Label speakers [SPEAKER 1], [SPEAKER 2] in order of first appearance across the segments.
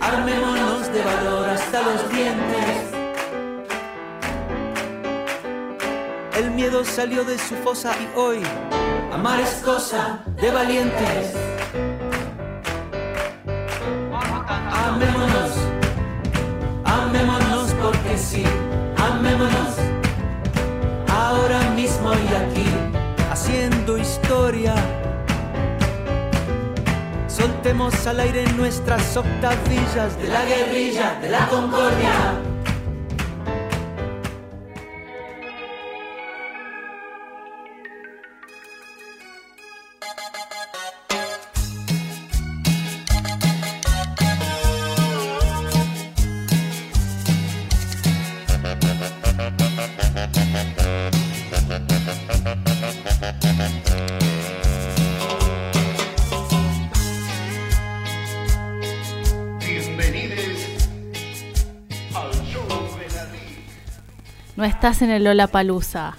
[SPEAKER 1] armémonos, de valor hasta los dientes. El miedo salió de su fosa y hoy amar es cosa de valientes. Al aire nuestras octavillas de la guerrilla, de la concordia.
[SPEAKER 2] No estás en el Lola Palusa.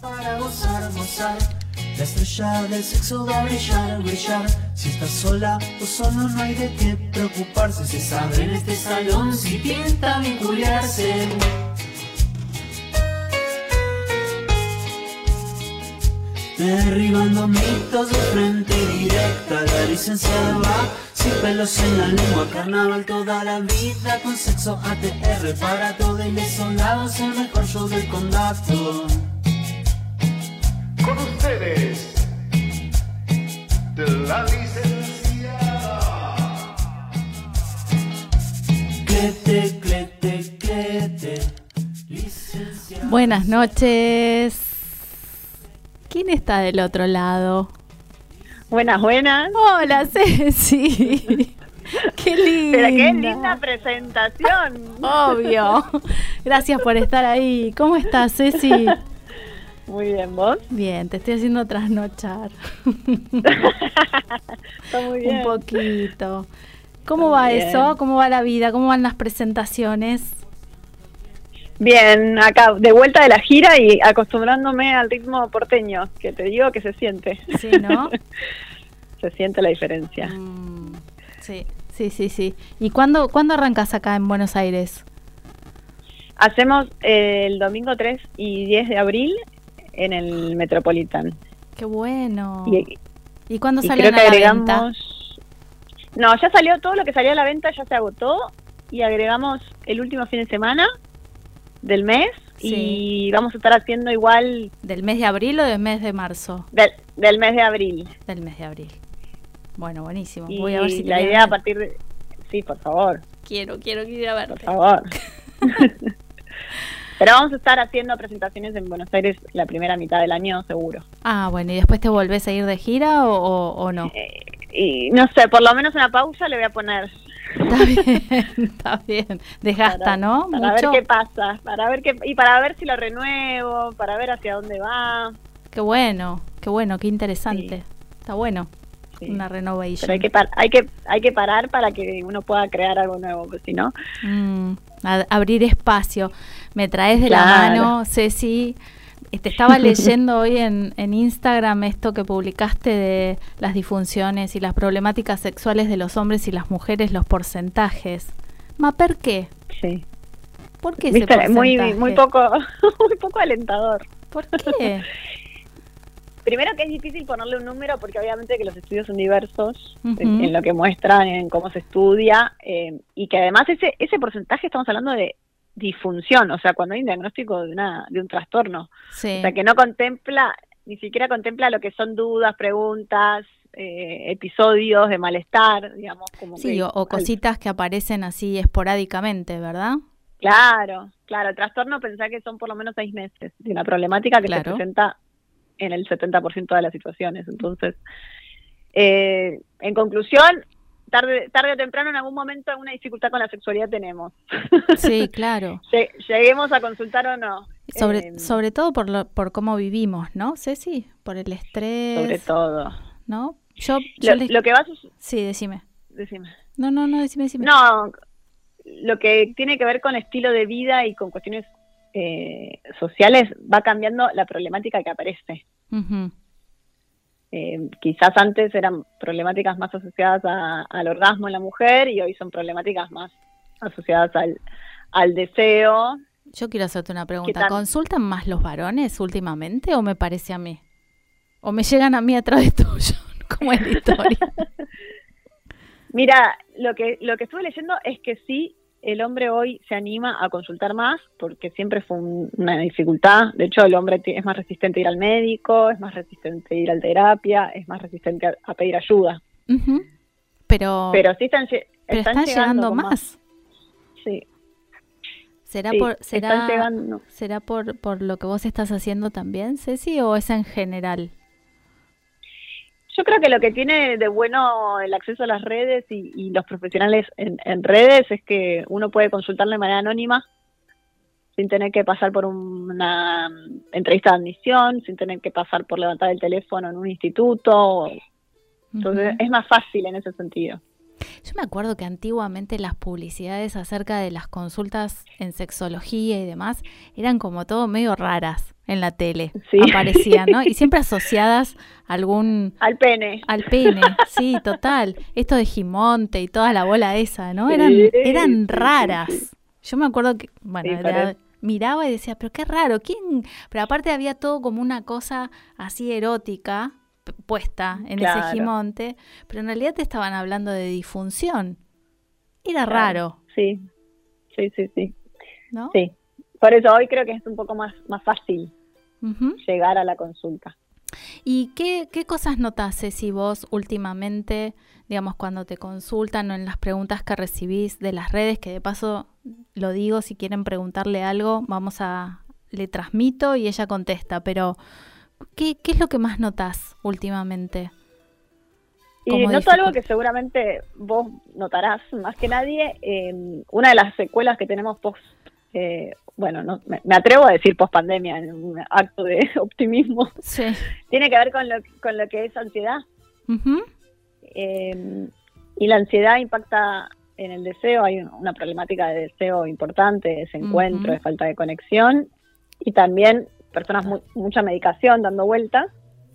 [SPEAKER 1] para gozar, gozar. La estrella del sexo va a brillar, brillar. Si estás sola o solo no hay de qué preocuparse. Se sabe en este salón si pinta vincularse. Derribando mitos de frente directa. La licenciada va sin pelos en la lengua. Carnaval toda la vida con sexo ATR. Para todos los soldados el mejor show del condado.
[SPEAKER 3] Con ustedes, de la licenciada.
[SPEAKER 1] Clete, clete, clete. Licenciada.
[SPEAKER 2] Buenas noches. ¿Quién está del otro lado?
[SPEAKER 4] Buenas, buenas.
[SPEAKER 2] Hola, Ceci. Qué linda.
[SPEAKER 4] Pero qué linda presentación.
[SPEAKER 2] Obvio. Gracias por estar ahí. ¿Cómo estás, Ceci?
[SPEAKER 4] Muy bien, ¿vos?
[SPEAKER 2] Bien, te estoy haciendo trasnochar.
[SPEAKER 4] Está muy bien.
[SPEAKER 2] Un poquito. ¿Cómo
[SPEAKER 4] Está
[SPEAKER 2] va eso? ¿Cómo va la vida? ¿Cómo van las presentaciones?
[SPEAKER 4] Bien, acá de vuelta de la gira y acostumbrándome al ritmo porteño, que te digo que se siente.
[SPEAKER 2] Sí, ¿no?
[SPEAKER 4] se siente la diferencia.
[SPEAKER 2] Mm, sí, sí, sí, sí. ¿Y cuándo, cuándo arrancas acá en Buenos Aires?
[SPEAKER 4] Hacemos eh, el domingo 3 y 10 de abril en el Metropolitan.
[SPEAKER 2] Qué bueno.
[SPEAKER 4] Y,
[SPEAKER 2] ¿Y cuándo a la
[SPEAKER 4] agregamos...
[SPEAKER 2] venta?
[SPEAKER 4] No, ya salió todo lo que salía a la venta, ya se agotó y agregamos el último fin de semana del mes
[SPEAKER 2] Sí.
[SPEAKER 4] y vamos a estar haciendo igual
[SPEAKER 2] ¿Del mes de abril o del mes de marzo?
[SPEAKER 4] del, del mes de abril.
[SPEAKER 2] Del mes de abril. Bueno, buenísimo.
[SPEAKER 4] Y
[SPEAKER 2] Voy a ver si
[SPEAKER 4] la idea a partir de... Sí, por favor,
[SPEAKER 2] Quiero, quiero ir a
[SPEAKER 4] por
[SPEAKER 2] verte.
[SPEAKER 4] favor. Pero vamos a estar haciendo presentaciones en Buenos Aires la primera mitad del año, seguro.
[SPEAKER 2] Ah, bueno, ¿y después te volvés a ir de gira o, o- o no?
[SPEAKER 4] Eh, y no sé, por lo menos una pausa le voy a poner.
[SPEAKER 2] Está bien, está bien. Desgasta,
[SPEAKER 4] para-
[SPEAKER 2] ¿no?
[SPEAKER 4] Para
[SPEAKER 2] Mucho.
[SPEAKER 4] ver qué pasa, para ver qué, y para ver si lo renuevo, para ver hacia dónde va.
[SPEAKER 2] Qué bueno, qué bueno, qué interesante. Está bueno.
[SPEAKER 4] Sí.
[SPEAKER 2] Una renovation.
[SPEAKER 4] Pero hay que, hay, que, hay que parar para que uno pueda crear algo nuevo, porque si no,
[SPEAKER 2] Mm, abrir espacio. Me traes de la mano, Ceci. Te estaba leyendo hoy en, en Instagram esto que publicaste de las disfunciones y las problemáticas sexuales de los hombres y las mujeres, los porcentajes. Ma, ¿por qué?
[SPEAKER 4] sí.
[SPEAKER 2] ¿Por qué ese
[SPEAKER 4] Viste, muy,
[SPEAKER 2] porcentaje?
[SPEAKER 4] muy poco, muy poco alentador.
[SPEAKER 2] ¿Por qué?
[SPEAKER 4] Primero que es difícil ponerle un número porque obviamente que los estudios son diversos en lo que muestran, en cómo se estudia eh, y que además ese ese porcentaje estamos hablando de disfunción, o sea, cuando hay un diagnóstico de una de un trastorno,
[SPEAKER 2] Sí.
[SPEAKER 4] o sea, que no contempla ni siquiera contempla lo que son dudas, preguntas, eh, episodios de malestar, digamos, como
[SPEAKER 2] Sí,
[SPEAKER 4] que-
[SPEAKER 2] o, o cositas que aparecen así esporádicamente, ¿verdad?
[SPEAKER 4] Claro, claro, el trastorno pensá que son por lo menos seis meses, de una problemática que
[SPEAKER 2] Claro.
[SPEAKER 4] se presenta en el 70% de las situaciones. Entonces, eh, en conclusión, tarde, tarde o temprano en algún momento alguna dificultad con la sexualidad tenemos.
[SPEAKER 2] Sí, claro.
[SPEAKER 4] Lleguemos a consultar o no.
[SPEAKER 2] Sobre, eh, sobre todo por, lo, por cómo vivimos, ¿no? Ceci, por el estrés.
[SPEAKER 4] Sobre todo.
[SPEAKER 2] ¿No? Yo,
[SPEAKER 4] lo, que va a
[SPEAKER 2] Sí, decime.
[SPEAKER 4] Decime.
[SPEAKER 2] No, no, no, decime, decime.
[SPEAKER 4] No, lo que tiene que ver con estilo de vida y con cuestiones eh, sociales va cambiando la problemática que aparece. Eh, quizás antes eran problemáticas más asociadas al orgasmo en la mujer y hoy son problemáticas más asociadas al, deseo.
[SPEAKER 2] Yo quiero hacerte una pregunta. ¿Consultan más los varones últimamente o me parece a mí? ¿O me llegan a mí a través tuyo? como es la historia?
[SPEAKER 4] Mira, lo que, lo que estuve leyendo es que sí, el hombre hoy se anima a consultar más porque siempre fue una dificultad. De hecho, el hombre es más resistente a ir al médico, es más resistente a ir a terapia, es más resistente a, pedir ayuda.
[SPEAKER 2] Pero,
[SPEAKER 4] pero sí están,
[SPEAKER 2] están, llegando, más.
[SPEAKER 4] Sí.
[SPEAKER 2] ¿Será, por, será, ¿será por, por lo que vos estás haciendo también, Ceci, o es en general?
[SPEAKER 4] Yo creo que lo que tiene de bueno el acceso a las redes y, los profesionales en, redes es que uno puede consultarle de manera anónima sin tener que pasar por una entrevista de admisión, sin tener que pasar por levantar el teléfono en un instituto. Entonces es más fácil en ese sentido.
[SPEAKER 2] Yo me acuerdo que antiguamente las publicidades acerca de las consultas en sexología y demás eran como todo medio raras en la tele. Aparecían, ¿no? Y siempre asociadas a algún...
[SPEAKER 4] Al pene.
[SPEAKER 2] Al pene, sí, total. Esto de Gimonte y toda la bola esa, ¿no? Eran, eran raras. Yo me acuerdo que, bueno, miraba y decía, pero qué raro, ¿quién? Pero aparte había todo como una cosa así erótica, puesta en ese gimonte, pero en realidad te estaban hablando de disfunción. Era raro.
[SPEAKER 4] Sí, sí, sí, sí. ¿No? Sí. Por eso hoy creo que es un poco más, más fácil llegar a la consulta.
[SPEAKER 2] ¿Y qué, qué cosas notaste si vos últimamente, digamos, cuando te consultan o en las preguntas que recibís de las redes, que de paso lo digo, si quieren preguntarle algo, vamos a, le transmito y ella contesta, pero ¿Qué, es lo que más notas últimamente?
[SPEAKER 4] Y noto algo que seguramente vos notarás más que nadie. Eh, una de las secuelas que tenemos post, eh, bueno, no, me, atrevo a decir post pandemia en un acto de optimismo, tiene que ver con lo, con lo que es ansiedad. Eh, y la ansiedad impacta en el deseo, hay una problemática de deseo importante, de desencuentro, de falta de conexión. Y también personas, mucha medicación dando vueltas.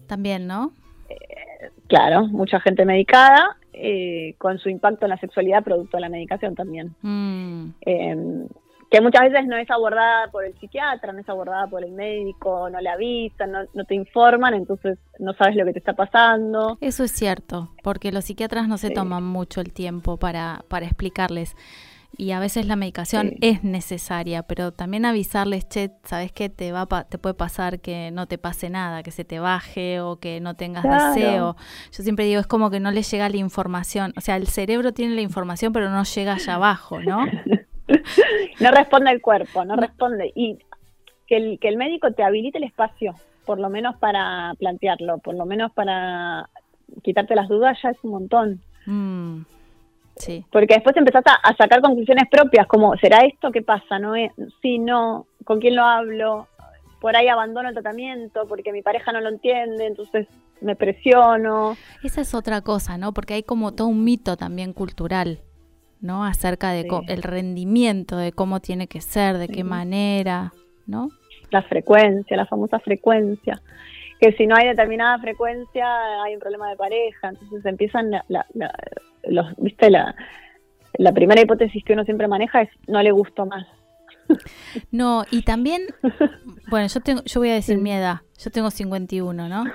[SPEAKER 2] También, ¿no?
[SPEAKER 4] Eh, claro, mucha gente medicada, eh, con su impacto en la sexualidad producto de la medicación también. Mm. Em, que muchas veces no es abordada por el psiquiatra, no es abordada por el médico, no le avisan, no, no, te informan, entonces no sabes lo que te está pasando.
[SPEAKER 2] Eso es cierto, porque los psiquiatras no se toman mucho el tiempo para, para explicarles y a veces la medicación es necesaria, pero también avisarles, che, ¿sabes qué? Te, va te puede pasar que no te pase nada, que se te baje o que no tengas deseo. Yo siempre digo, es como que no le llega la información, o sea, el cerebro tiene la información, pero no llega allá abajo, ¿no?
[SPEAKER 4] no responde el cuerpo, no responde. Y que el, que el médico te habilite el espacio, por lo menos para plantearlo, por lo menos para quitarte las dudas, ya es un montón. Mm. Porque después empezás a, sacar conclusiones propias, como, ¿será esto? ¿Qué pasa? ¿No es? Sí, no, ¿con quién lo hablo? Por ahí abandono el tratamiento porque mi pareja no lo entiende, entonces me presiono.
[SPEAKER 2] Esa es otra cosa, ¿no? Porque hay como todo un mito también cultural, ¿no? Acerca de el rendimiento, de cómo tiene que ser, de qué manera, ¿no?
[SPEAKER 4] La frecuencia, la famosa frecuencia que si no hay determinada frecuencia hay un problema de pareja, entonces empiezan los, viste la, la primera hipótesis que uno siempre maneja es no le gustó más.
[SPEAKER 2] No, y también, bueno, yo tengo, yo voy a decir mi edad, yo tengo 51, ¿no?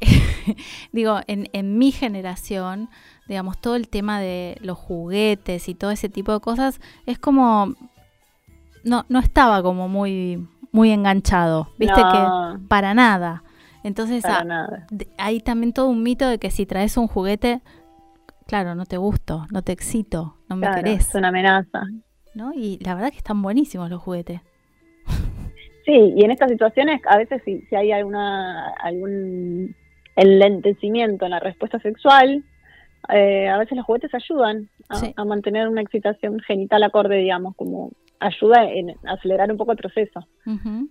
[SPEAKER 2] Digo, en, en mi generación, digamos, todo el tema de los juguetes y todo ese tipo de cosas es como, no, no estaba como muy, muy enganchado, viste que para nada. Entonces ah, hay también todo un mito de que si traes un juguete, claro, no te gusto, no te excito, no me querés.
[SPEAKER 4] Es una amenaza.
[SPEAKER 2] ¿No? Y la verdad que están buenísimos los juguetes.
[SPEAKER 4] Sí, y en estas situaciones a veces si, si hay alguna algún enlentecimiento en la respuesta sexual, eh, a veces los juguetes ayudan a,
[SPEAKER 2] Sí.
[SPEAKER 4] a mantener una excitación genital acorde, digamos, como ayuda en acelerar un poco el proceso.
[SPEAKER 2] Ujú.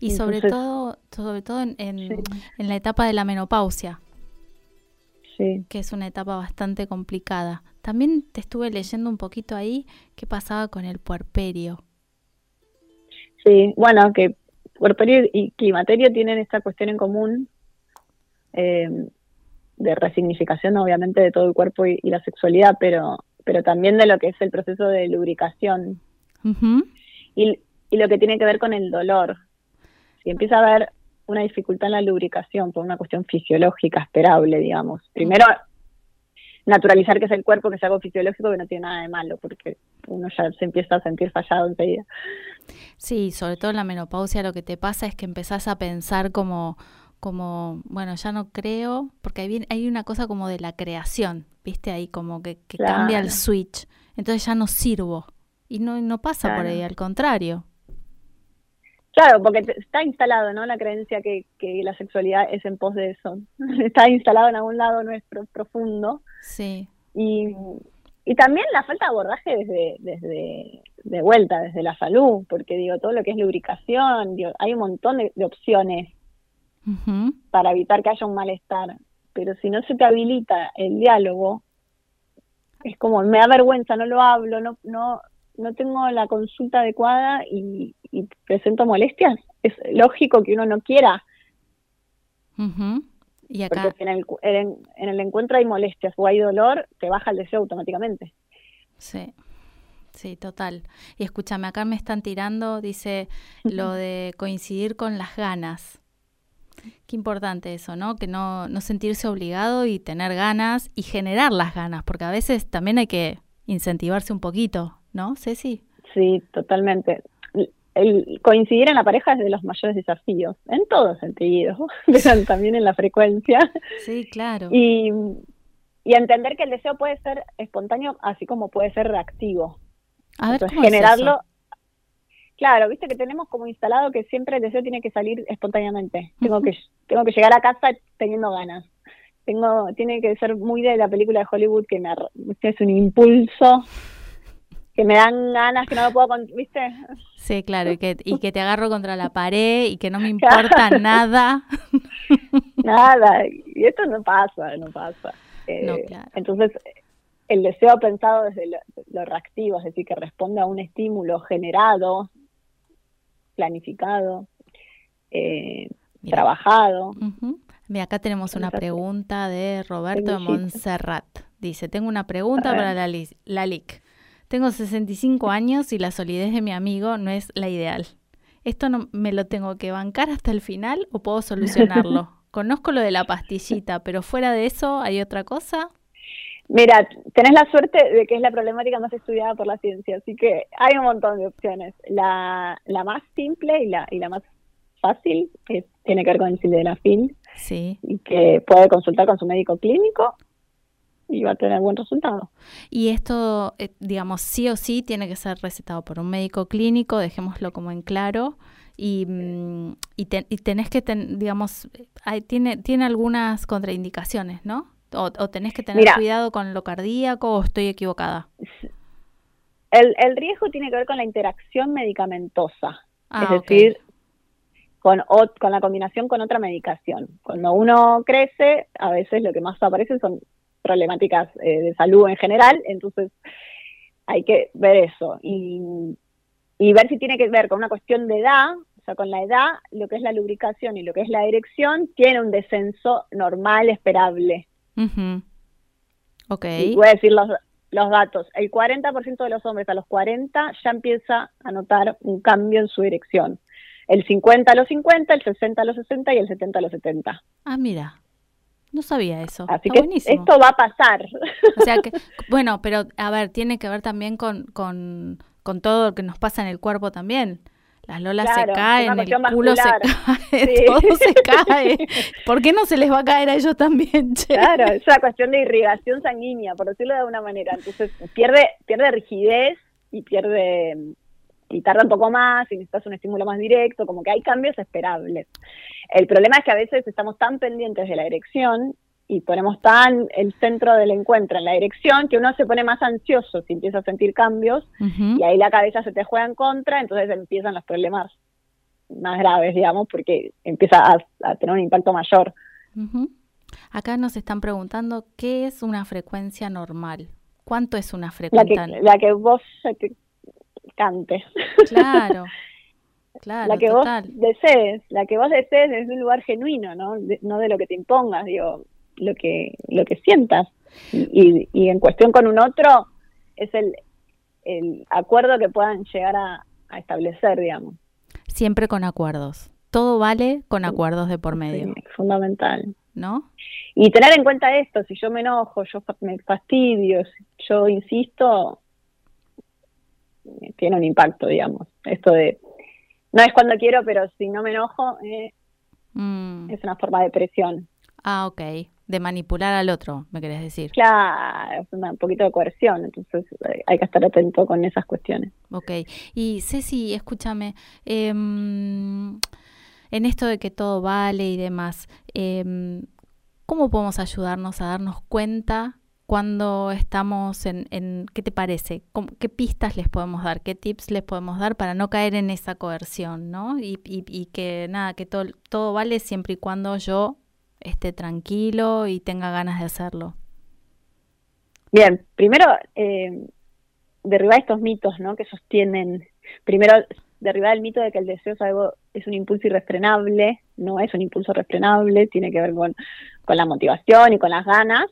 [SPEAKER 2] Y sobre todo, sobre todo en, en-
[SPEAKER 4] Sí.
[SPEAKER 2] en la etapa de la menopausia,
[SPEAKER 4] Sí.
[SPEAKER 2] que es una etapa bastante complicada. También te estuve leyendo un poquito ahí qué pasaba con el puerperio.
[SPEAKER 4] Sí, bueno, que puerperio y climaterio tienen esta cuestión en común eh, de resignificación, obviamente, de todo el cuerpo y, y la sexualidad, pero, pero también de lo que es el proceso de lubricación y, y lo que tiene que ver con el dolor. Si empieza a haber una dificultad en la lubricación por una cuestión fisiológica esperable, digamos. Primero, naturalizar que es el cuerpo, que es algo fisiológico que no tiene nada de malo, porque uno ya se empieza a sentir fallado enseguida.
[SPEAKER 2] Sí, sobre todo en la menopausia lo que te pasa es que empezás a pensar como, como bueno, ya no creo, porque hay, hay una cosa como de la creación, ¿viste? Ahí como que, que cambia el switch, entonces ya no sirvo. Y no, no pasa por ahí, al contrario.
[SPEAKER 4] Claro, porque está instalado, ¿no? La creencia que, que la sexualidad es en pos de eso. está instalado en algún lado nuestro profundo.
[SPEAKER 2] Sí.
[SPEAKER 4] Y, y también la falta de abordaje desde, desde de vuelta, desde la salud, porque digo, todo lo que es lubricación, digo, hay un montón de, de opciones para evitar que haya un malestar. Pero si no se te habilita el diálogo, es como, me da vergüenza, no lo hablo, no, no, no tengo la consulta adecuada y, y presento molestias. Es lógico que uno no quiera.
[SPEAKER 2] Y
[SPEAKER 4] porque si en el, en el encuentro hay molestias o hay dolor, te baja el deseo automáticamente.
[SPEAKER 2] sí, sí, total. Y escúchame, acá me están tirando, dice lo de coincidir con las ganas. Qué importante eso, ¿no? Que no, no sentirse obligado y tener ganas y generar las ganas, porque a veces también hay que incentivarse un poquito, ¿no, Ceci?
[SPEAKER 4] Sí, totalmente. El coincidir en la pareja es de los mayores desafíos, en todos sentidos, pero también en la frecuencia.
[SPEAKER 2] Sí, claro.
[SPEAKER 4] Y, y entender que el deseo puede ser espontáneo, así como puede ser reactivo.
[SPEAKER 2] A ver,
[SPEAKER 4] Entonces,
[SPEAKER 2] ¿cómo es
[SPEAKER 4] generarlo.
[SPEAKER 2] eso?
[SPEAKER 4] Claro, viste que tenemos como instalado que siempre el deseo tiene que salir espontáneamente. Tengo que tengo que llegar a casa teniendo ganas. Tengo tiene que ser muy de la película de Hollywood que me es un impulso que me dan ganas que no lo puedo, con- ¿viste?
[SPEAKER 2] Sí, claro, y que, y que te agarro contra la pared y que no me importa nada.
[SPEAKER 4] Nada, y esto no pasa, no pasa. Eh,
[SPEAKER 2] No, claro.
[SPEAKER 4] Entonces, el deseo pensado desde lo, lo reactivo, es decir, que responde a un estímulo generado, planificado, eh,
[SPEAKER 2] Mira.
[SPEAKER 4] trabajado.
[SPEAKER 2] Ujú. Mira, acá tenemos una pregunta de Roberto de. Montserrat. Dice, tengo una pregunta para la, la LIC. Tengo 65 años y la solidez de mi amigo no es la ideal. ¿Esto no me lo tengo que bancar hasta el final o puedo solucionarlo? Conozco lo de la pastillita, pero fuera de eso, ¿hay otra cosa?
[SPEAKER 4] Mira, tenés la suerte de que es la problemática más estudiada por la ciencia, así que hay un montón de opciones. La, la más simple y la, y la más fácil es- tiene que ver con el sildenafil,
[SPEAKER 2] Sí.
[SPEAKER 4] y que puede consultar con su médico clínico y va a tener buen resultado.
[SPEAKER 2] Y esto, eh, digamos, sí o sí tiene que ser recetado por un médico clínico, dejémoslo como en claro. Y, mm, y, te- y tenés que, ten- digamos, hay- tiene, tiene algunas contraindicaciones, ¿no? O, o tenés que tener
[SPEAKER 4] Mira.
[SPEAKER 2] cuidado con lo cardíaco o estoy equivocada.
[SPEAKER 4] El, el riesgo tiene que ver con la interacción medicamentosa,
[SPEAKER 2] Ah,
[SPEAKER 4] es decir, con, ot- con la combinación con otra medicación. Cuando uno crece, a veces lo que más aparece son problemáticas eh, de salud en general, entonces hay que ver eso y, y ver si tiene que ver con una cuestión de edad, o sea, con la edad, lo que es la lubricación y lo que es la erección, tiene un descenso normal, esperable.
[SPEAKER 2] Ujú. Ok.
[SPEAKER 4] Y voy a decir los, los datos. El 40% de los hombres a los 40 ya empieza a notar un cambio en su erección. El 50 a los 50, el 60 a los 60 y el 70 a los 70.
[SPEAKER 2] Ah, mira. No sabía eso.
[SPEAKER 4] Así
[SPEAKER 2] Está
[SPEAKER 4] que
[SPEAKER 2] buenísimo.
[SPEAKER 4] esto va a pasar.
[SPEAKER 2] O sea que, bueno, pero a ver, tiene que ver también con, con, con todo lo que nos pasa en el cuerpo también. Las lolas
[SPEAKER 4] Claro,
[SPEAKER 2] se caen, el culo se cae,
[SPEAKER 4] Sí.
[SPEAKER 2] todo se cae. ¿Por qué no se les va a caer a ellos también, che?
[SPEAKER 4] Claro, es una cuestión de irrigación sanguínea, por decirlo de alguna manera. Entonces pierde, pierde rigidez y pierde y tarda un poco más y necesitas un estímulo más directo, como que hay cambios esperables. El problema es que a veces estamos tan pendientes de la erección y ponemos tan el centro del encuentro en la erección que uno se pone más ansioso si empieza a sentir cambios y ahí la cabeza se te juega en contra, entonces empiezan los problemas más graves, digamos, porque empieza a, a tener un impacto mayor.
[SPEAKER 2] Acá nos están preguntando qué es una frecuencia normal. ¿Cuánto es una
[SPEAKER 4] La que,
[SPEAKER 2] frecuencia?
[SPEAKER 4] la que vos cante.
[SPEAKER 2] Claro, claro,
[SPEAKER 4] la que
[SPEAKER 2] total.
[SPEAKER 4] vos desees, la que vos desees desde un lugar genuino, ¿no? De- no de lo que te impongas, digo, lo que lo que sientas. Y, y, en cuestión con un otro es el, el acuerdo que puedan llegar a, a establecer, digamos.
[SPEAKER 2] Siempre con acuerdos. Todo vale con acuerdos de por medio,
[SPEAKER 4] Sí, fundamental.
[SPEAKER 2] ¿no?
[SPEAKER 4] Y tener en cuenta esto, si yo me enojo, yo me fastidio, yo insisto, tiene un impacto, digamos. Esto de, no es cuando quiero, pero si no me enojo, eh,
[SPEAKER 2] Mm.
[SPEAKER 4] es una forma de presión.
[SPEAKER 2] Ah, ok. De manipular al otro, me querés decir.
[SPEAKER 4] Claro, es un poquito de coerción, entonces eh, hay que estar atento con esas cuestiones.
[SPEAKER 2] Ok. Y Ceci, escúchame, em, en esto de que todo vale y demás, em, ¿cómo podemos ayudarnos a darnos cuenta cuando estamos en, en ¿qué te parece? ¿Cómo- ¿Qué pistas les podemos dar? ¿Qué tips les podemos dar para no caer en esa coerción, ¿no? Y, que nada, que todo, todo vale siempre y cuando yo esté tranquilo y tenga ganas de hacerlo.
[SPEAKER 4] Bien, primero, eh, derribar estos mitos, ¿no? Que sostienen, primero, derribar el mito de que el deseo es algo, es un impulso irrefrenable, no es un impulso refrenable, tiene que ver con, con la motivación y con las ganas.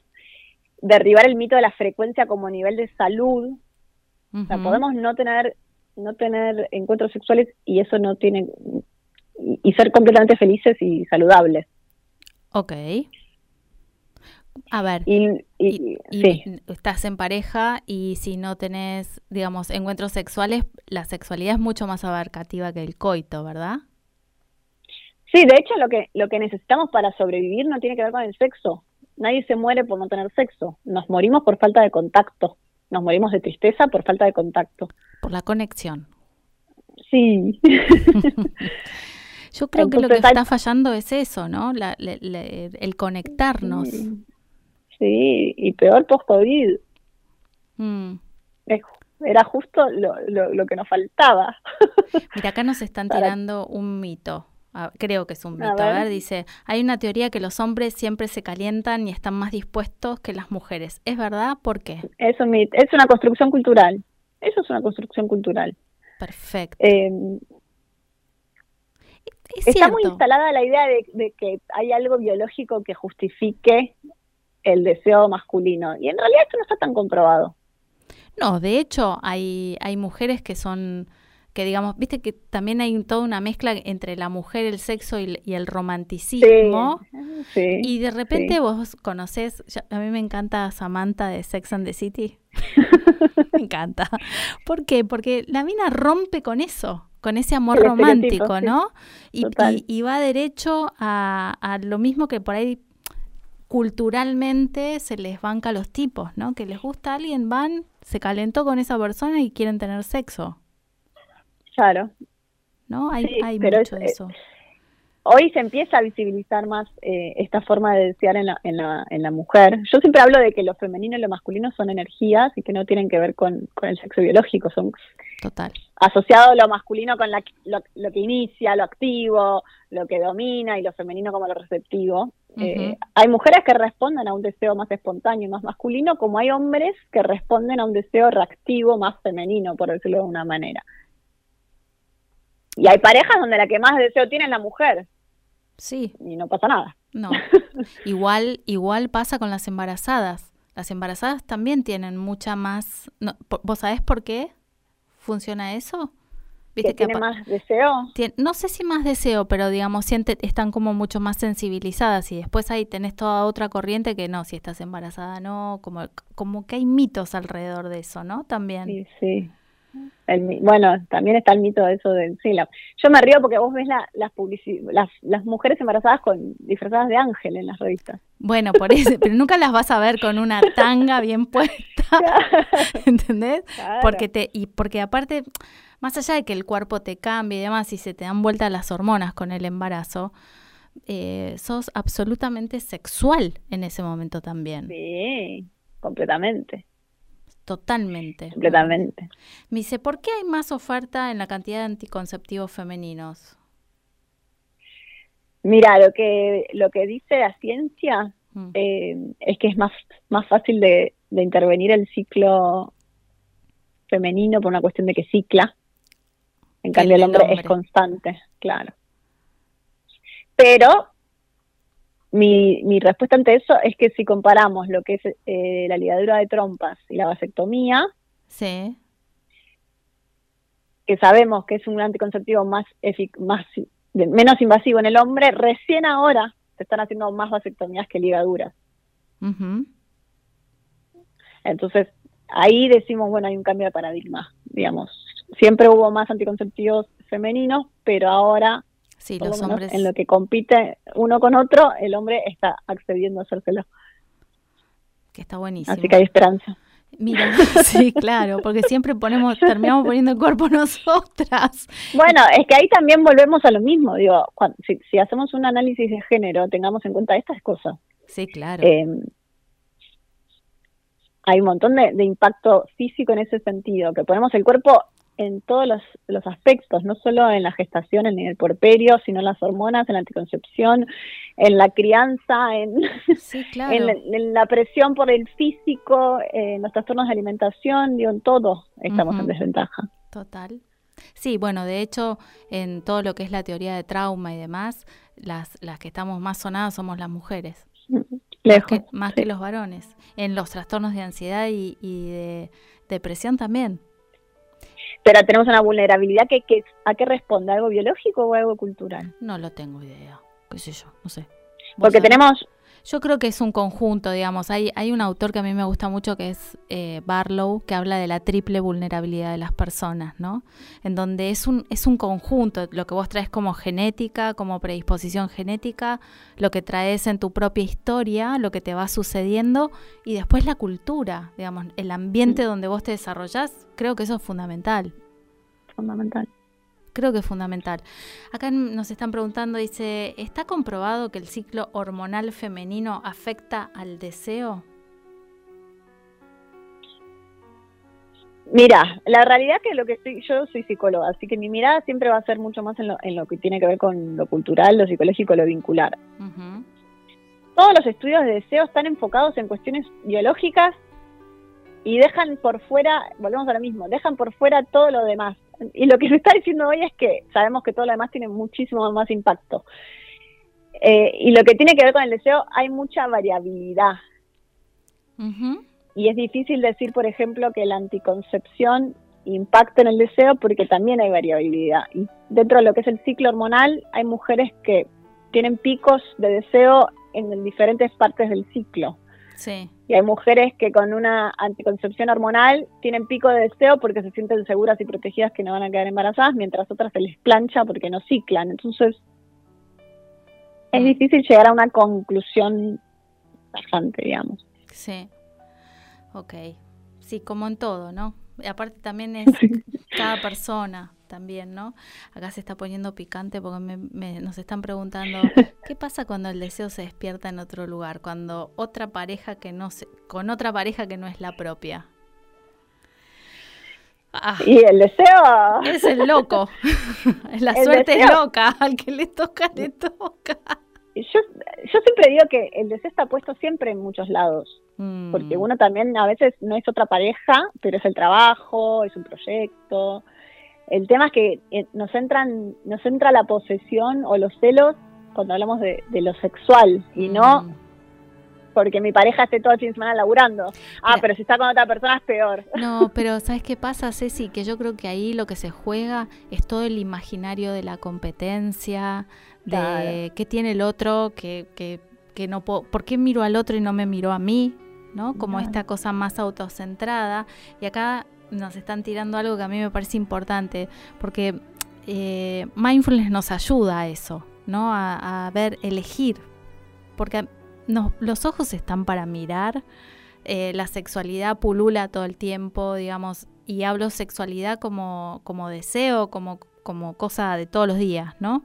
[SPEAKER 4] Derribar el mito de la frecuencia como nivel de salud, o sea, podemos no tener, no tener encuentros sexuales y eso no tiene, y, y ser completamente felices y saludables.
[SPEAKER 2] Ok. A ver,
[SPEAKER 4] Y, y-
[SPEAKER 2] y, y
[SPEAKER 4] sí.
[SPEAKER 2] estás en pareja y si no tenés, digamos, encuentros sexuales, la sexualidad es mucho más abarcativa que el coito, ¿verdad?
[SPEAKER 4] Sí, de hecho lo que lo que necesitamos para sobrevivir no tiene que ver con el sexo. Nadie se muere por no tener sexo. Nos morimos por falta de contacto. Nos morimos de tristeza por falta de contacto.
[SPEAKER 2] Por la conexión.
[SPEAKER 4] Sí.
[SPEAKER 2] Yo creo que lo que
[SPEAKER 4] hay-
[SPEAKER 2] está fallando es eso, ¿no? La- el conectarnos.
[SPEAKER 4] Sí, y peor post-COVID.
[SPEAKER 2] Mm.
[SPEAKER 4] Era justo lo, lo, lo que nos faltaba.
[SPEAKER 2] Mira, acá nos están
[SPEAKER 4] Para-
[SPEAKER 2] tirando un mito. Creo que es un mito. A ver.
[SPEAKER 4] ver.
[SPEAKER 2] dice, hay una teoría que los hombres siempre se calientan y están más dispuestos que las mujeres. ¿Es verdad? ¿Por qué?
[SPEAKER 4] Es, un es una construcción cultural. Eso es una construcción cultural.
[SPEAKER 2] Perfecto.
[SPEAKER 4] Eh,
[SPEAKER 2] Es
[SPEAKER 4] está muy instalada la idea de, de que hay algo biológico que justifique el deseo masculino. Y en realidad esto no está tan comprobado.
[SPEAKER 2] No, de hecho, hay, hay mujeres que son, que digamos, viste que también hay toda una mezcla entre la mujer, el sexo y, el- y el romanticismo.
[SPEAKER 4] sí.
[SPEAKER 2] Y de repente
[SPEAKER 4] sí.
[SPEAKER 2] vos conocés, ya- a mí me encanta Samantha de Sex and the City. me encanta. ¿Por qué? Porque la mina rompe con eso, con ese amor romántico. ¿no? Y,
[SPEAKER 4] Total.
[SPEAKER 2] y- y va derecho a, a lo mismo que por ahí culturalmente se les banca a los tipos, ¿no? Que les gusta a alguien, van, se calentó con esa persona y quieren tener sexo,
[SPEAKER 4] Claro.
[SPEAKER 2] ¿no? Hay,
[SPEAKER 4] Sí,
[SPEAKER 2] hay
[SPEAKER 4] pero
[SPEAKER 2] mucho
[SPEAKER 4] es-
[SPEAKER 2] de eso.
[SPEAKER 4] Hoy se empieza a visibilizar más eh, esta forma de desear en la, en, la, en la mujer. Yo siempre hablo de que lo femenino y lo masculino son energías y que no tienen que ver con, con el sexo biológico, son
[SPEAKER 2] Total.
[SPEAKER 4] asociado lo masculino con la- lo, lo que inicia, lo activo, lo que domina y lo femenino como lo receptivo. Eh, hay mujeres que responden a un deseo más espontáneo, más masculino, como hay hombres que responden a un deseo reactivo más femenino, por decirlo de una manera. Y hay parejas donde la que más deseo tiene es la mujer
[SPEAKER 2] Sí,
[SPEAKER 4] y no pasa nada.
[SPEAKER 2] No. igual, igual pasa con las embarazadas. Las embarazadas también tienen mucha más. no, ¿Vos sabés por qué funciona eso?
[SPEAKER 4] que tiene más deseo.
[SPEAKER 2] tien- no sé si más deseo, pero digamos, siente, están como mucho más sensibilizadas y después ahí tenés toda otra corriente que no, si estás embarazada no, como, como que hay mitos alrededor de eso, ¿no? También.
[SPEAKER 4] Sí, sí. El bueno, también está el mito de eso del sí, la- yo me río porque vos ves la, las, publici- las las mujeres embarazadas con disfrazadas de ángel en las revistas.
[SPEAKER 2] Bueno, por eso, pero nunca las vas a ver con una tanga bien puesta, ¿entendés?
[SPEAKER 4] Claro.
[SPEAKER 2] Porque te, y porque aparte, más allá de que el cuerpo te cambie y demás, y se te dan vuelta las hormonas con el embarazo, eh, sos absolutamente sexual en ese momento también.
[SPEAKER 4] Sí, completamente.
[SPEAKER 2] Totalmente.
[SPEAKER 4] Completamente.
[SPEAKER 2] Me dice, ¿por qué hay más oferta en la cantidad de anticonceptivos femeninos?
[SPEAKER 4] Mira, lo que, lo que dice la ciencia
[SPEAKER 2] Mm.
[SPEAKER 4] eh, es que es más, más fácil de, de intervenir el ciclo femenino por una cuestión de que cicla. En cambio,
[SPEAKER 2] el
[SPEAKER 4] hombre, es constante, claro. Pero mi, mi respuesta ante eso es que si comparamos lo que es eh, la ligadura de trompas y la vasectomía,
[SPEAKER 2] Sí,
[SPEAKER 4] que sabemos que es un anticonceptivo más, efic- más de- menos invasivo en el hombre, recién ahora se están haciendo más vasectomías que ligaduras. Entonces, ahí decimos, bueno, hay un cambio de paradigma, digamos. Siempre hubo más anticonceptivos femeninos, pero ahora,
[SPEAKER 2] sí, los hombres,
[SPEAKER 4] en lo que compite uno con otro, el hombre está accediendo a hacérselo.
[SPEAKER 2] que está buenísimo.
[SPEAKER 4] Así que hay esperanza.
[SPEAKER 2] Mira, sí, claro, porque siempre ponemos, terminamos poniendo el cuerpo nosotras.
[SPEAKER 4] Bueno, es que ahí también volvemos a lo mismo, digo, si, si hacemos un análisis de género, tengamos en cuenta estas cosas.
[SPEAKER 2] Sí, claro.
[SPEAKER 4] Eh, hay un montón de, de impacto físico en ese sentido, que ponemos el cuerpo en todos los, los aspectos, no solo en la gestación, en el porperio, sino en las hormonas, en la anticoncepción, en la crianza, en,
[SPEAKER 2] sí, claro.
[SPEAKER 4] en, la, en la presión por el físico, en los trastornos de alimentación, digo, en todo estamos en desventaja.
[SPEAKER 2] Total. Sí, bueno, de hecho, en todo lo que es la teoría de trauma y demás, las, las que estamos más sonadas somos las mujeres, más
[SPEAKER 4] Lejos.
[SPEAKER 2] que, más
[SPEAKER 4] sí.
[SPEAKER 2] que los varones. En los trastornos de ansiedad y, y de depresión también.
[SPEAKER 4] Pero tenemos una vulnerabilidad que, que ¿a qué responde? ¿Algo biológico o algo cultural?
[SPEAKER 2] No lo tengo idea, qué sé yo, no sé. ¿Vos
[SPEAKER 4] Porque tenemos
[SPEAKER 2] Yo creo que es un conjunto, digamos. Hay, hay un autor que a mí me gusta mucho que es eh, Barlow, que habla de la triple vulnerabilidad de las personas, ¿no? En donde es un, es un conjunto, lo que vos traes como genética, como predisposición genética, lo que traes en tu propia historia, lo que te va sucediendo, y después la cultura, digamos, el ambiente donde vos te desarrollás, creo que eso es fundamental.
[SPEAKER 4] fundamental.
[SPEAKER 2] Creo que es fundamental. Acá nos están preguntando, dice, ¿está comprobado que el ciclo hormonal femenino afecta al deseo?
[SPEAKER 4] Mira, la realidad que lo que estoy, yo soy psicóloga, así que mi mirada siempre va a ser mucho más en lo, en lo que tiene que ver con lo cultural, lo psicológico, lo vincular. Todos los estudios de deseo están enfocados en cuestiones biológicas y dejan por fuera, volvemos a lo mismo, dejan por fuera todo lo demás. Y lo que se está diciendo hoy es que sabemos que todo lo demás tiene muchísimo más impacto. Eh, y lo que tiene que ver con el deseo, hay mucha variabilidad.
[SPEAKER 2] Ujú.
[SPEAKER 4] Y es difícil decir, por ejemplo, que la anticoncepción impacta en el deseo porque también hay variabilidad. Y dentro de lo que es el ciclo hormonal, hay mujeres que tienen picos de deseo en diferentes partes del ciclo.
[SPEAKER 2] Sí,
[SPEAKER 4] Y hay mujeres que con una anticoncepción hormonal tienen pico de deseo porque se sienten seguras y protegidas que no van a quedar embarazadas, mientras otras se les plancha porque no ciclan. Entonces, es
[SPEAKER 2] Mm.
[SPEAKER 4] difícil llegar a una conclusión tajante, digamos.
[SPEAKER 2] sí. Ok. Sí, como en todo, ¿no? Y aparte también es cada persona también, ¿no? Acá se está poniendo picante porque me- me- nos están preguntando, ¿qué pasa cuando el deseo se despierta en otro lugar? Cuando otra pareja que no se, con otra pareja que no es la propia. Ah,
[SPEAKER 4] Y el deseo...
[SPEAKER 2] es el loco. la
[SPEAKER 4] El
[SPEAKER 2] suerte es loca. Al que le toca, le toca.
[SPEAKER 4] Yo, yo siempre digo que el deseo está puesto siempre en muchos lados,
[SPEAKER 2] Mm,
[SPEAKER 4] porque uno también a veces no es otra pareja, pero es el trabajo, es un proyecto. El tema es que eh, nos entran, nos entra la posesión o los celos cuando hablamos de, de lo sexual y no
[SPEAKER 2] mm.
[SPEAKER 4] porque mi pareja esté todo el fin de semana laburando. Ah,
[SPEAKER 2] Mira.
[SPEAKER 4] pero si está con otra persona es peor.
[SPEAKER 2] No, pero ¿sabes qué pasa, Ceci? Que yo creo que ahí lo que se juega es todo el imaginario de la competencia, de
[SPEAKER 4] Claro.
[SPEAKER 2] qué tiene el otro, que, que, que no puedo, ¿por qué miro al otro y no me miro a mí? ¿No? Como esta cosa más autocentrada. Y acá nos están tirando algo que a mí me parece importante, porque eh, mindfulness nos ayuda a eso, ¿no? A, a ver, elegir. Porque nos- los ojos están para mirar, eh, la sexualidad pulula todo el tiempo, digamos, y hablo sexualidad como, como deseo, como, como cosa de todos los días, ¿no?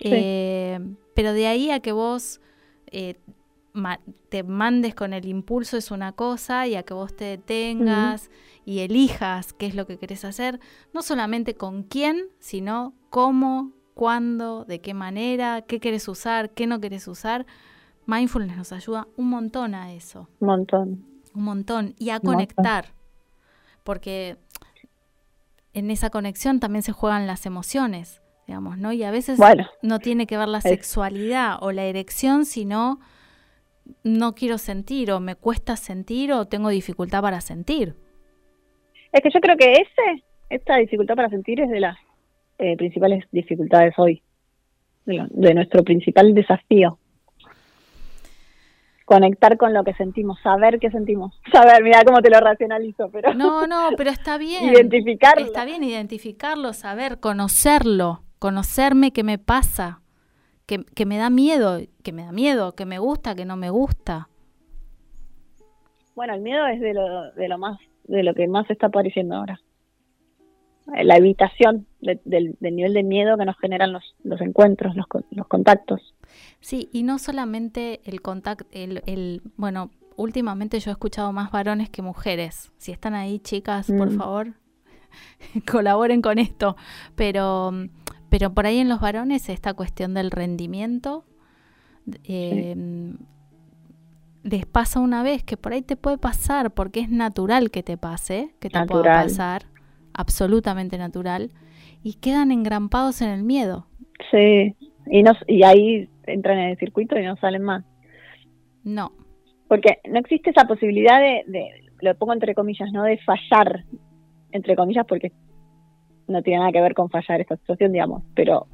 [SPEAKER 2] Eh, pero de ahí a que vos eh, te mandes con el impulso es una cosa y a que vos te detengas y elijas qué es lo que querés hacer, no solamente con quién, sino cómo, cuándo, de qué manera, qué querés usar, qué no querés usar. Mindfulness nos ayuda un montón a eso.
[SPEAKER 4] Un montón.
[SPEAKER 2] Un montón. Y a conectar. Porque en esa conexión también se juegan las emociones, digamos, ¿no? Y a veces no tiene que ver la sexualidad o la erección, sino no quiero sentir o me cuesta sentir o tengo dificultad para sentir.
[SPEAKER 4] Es que yo creo que ese, esta dificultad para sentir es de las eh, principales dificultades hoy, de, nuestro principal desafío. Conectar con lo que sentimos, saber qué sentimos. Saber, mira cómo te lo racionalizo, pero...
[SPEAKER 2] No, no, pero está bien.
[SPEAKER 4] identificarlo.
[SPEAKER 2] Está bien identificarlo, saber, conocerlo, conocerme qué me pasa, que, que me da miedo, que me da miedo, que me gusta, que no me gusta.
[SPEAKER 4] Bueno, el miedo es de lo, de lo más, de lo que más está apareciendo ahora. La evitación del, nivel de miedo que nos generan los, los encuentros, los, los contactos.
[SPEAKER 2] Sí, y no solamente el contacto, el, el, bueno, últimamente yo he escuchado más varones que mujeres. Si están ahí, chicas, por mm. favor, colaboren con esto. Pero pero por ahí en los varones esta cuestión del rendimiento em, les pasa una vez que por ahí te puede pasar porque es natural que te pase, que te pueda pasar, absolutamente natural, y quedan engrampados en el miedo.
[SPEAKER 4] Sí, y, no, y ahí entran en el circuito y no salen más.
[SPEAKER 2] No.
[SPEAKER 4] Porque no existe esa posibilidad de, de, lo pongo entre comillas, ¿no? De fallar, entre comillas, porque no tiene nada que ver con fallar esta situación, digamos, pero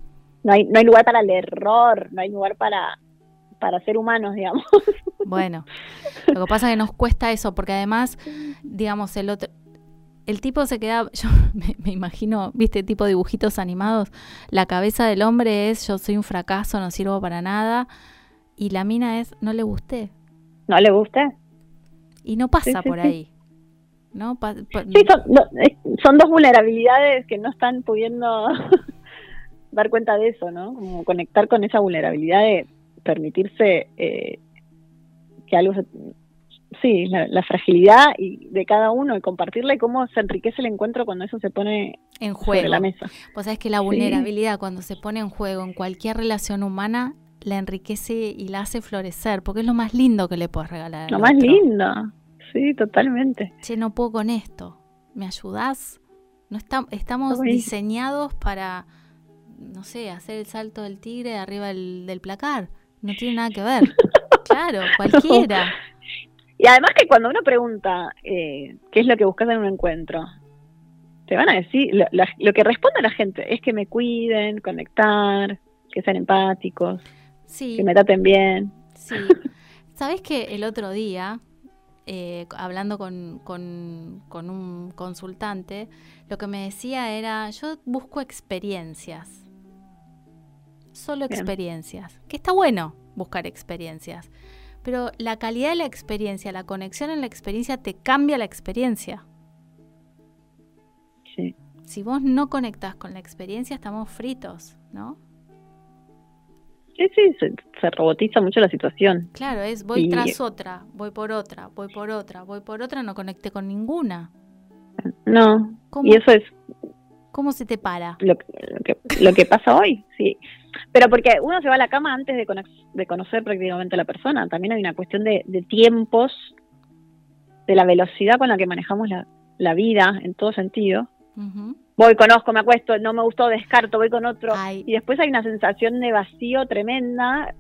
[SPEAKER 4] no hay, no hay lugar para el error, no hay lugar para, para ser humanos, digamos.
[SPEAKER 2] Bueno, lo que pasa es que nos cuesta eso, porque además, digamos, el otro, el tipo se queda, yo me, imagino, viste, tipo dibujitos animados, la cabeza del hombre es yo soy un fracaso, no sirvo para nada, y la mina es no le gusté.
[SPEAKER 4] No le guste.
[SPEAKER 2] Y no pasa por ahí. ¿No?
[SPEAKER 4] sí, son, dos vulnerabilidades que no están pudiendo dar cuenta de eso, ¿no? Como conectar con esa vulnerabilidad de permitirse eh, que algo sí, la, fragilidad y de cada uno y compartirla y cómo se enriquece el encuentro cuando eso se pone
[SPEAKER 2] en juego.
[SPEAKER 4] Sobre la mesa.
[SPEAKER 2] Pues sabes que la vulnerabilidad cuando se pone en juego en cualquier relación humana la enriquece y la hace florecer, porque es lo más lindo que le puedes regalar.
[SPEAKER 4] Lo más lindo, Sí, totalmente.
[SPEAKER 2] Che, no puedo con esto. ¿Me ayudás? No estamos diseñados para, no sé, hacer el salto del tigre arriba del, placar. No tiene nada que ver. claro, cualquiera.
[SPEAKER 4] Y además que cuando uno pregunta eh, qué es lo que buscas en un encuentro, te van a decir, lo, que responde la gente es que me cuiden, conectar, que sean empáticos, que me traten bien.
[SPEAKER 2] Sí. ¿Sabes que el otro día eh, hablando con, con, un consultante, lo que me decía era, yo busco experiencias, solo experiencias, que está bueno buscar experiencias, pero la calidad de la experiencia, la conexión en la experiencia te cambia la experiencia.
[SPEAKER 4] Sí.
[SPEAKER 2] Si vos no conectás con la experiencia, estamos fritos, ¿no?
[SPEAKER 4] Sí, sí, se, robotiza mucho la situación.
[SPEAKER 2] Claro, es voy tras otra, voy por otra, voy por otra, voy por otra, no conecté con ninguna.
[SPEAKER 4] No, y eso es...
[SPEAKER 2] ¿Cómo se te para?
[SPEAKER 4] Lo, que, lo que pasa hoy, sí. Pero porque uno se va a la cama antes de, de conocer prácticamente a la persona. También hay una cuestión de, tiempos, de la velocidad con la que manejamos la, la vida en todo sentido voy, conozco, me acuesto, no me gustó, descarto, voy con otro. Y después hay una sensación de vacío tremenda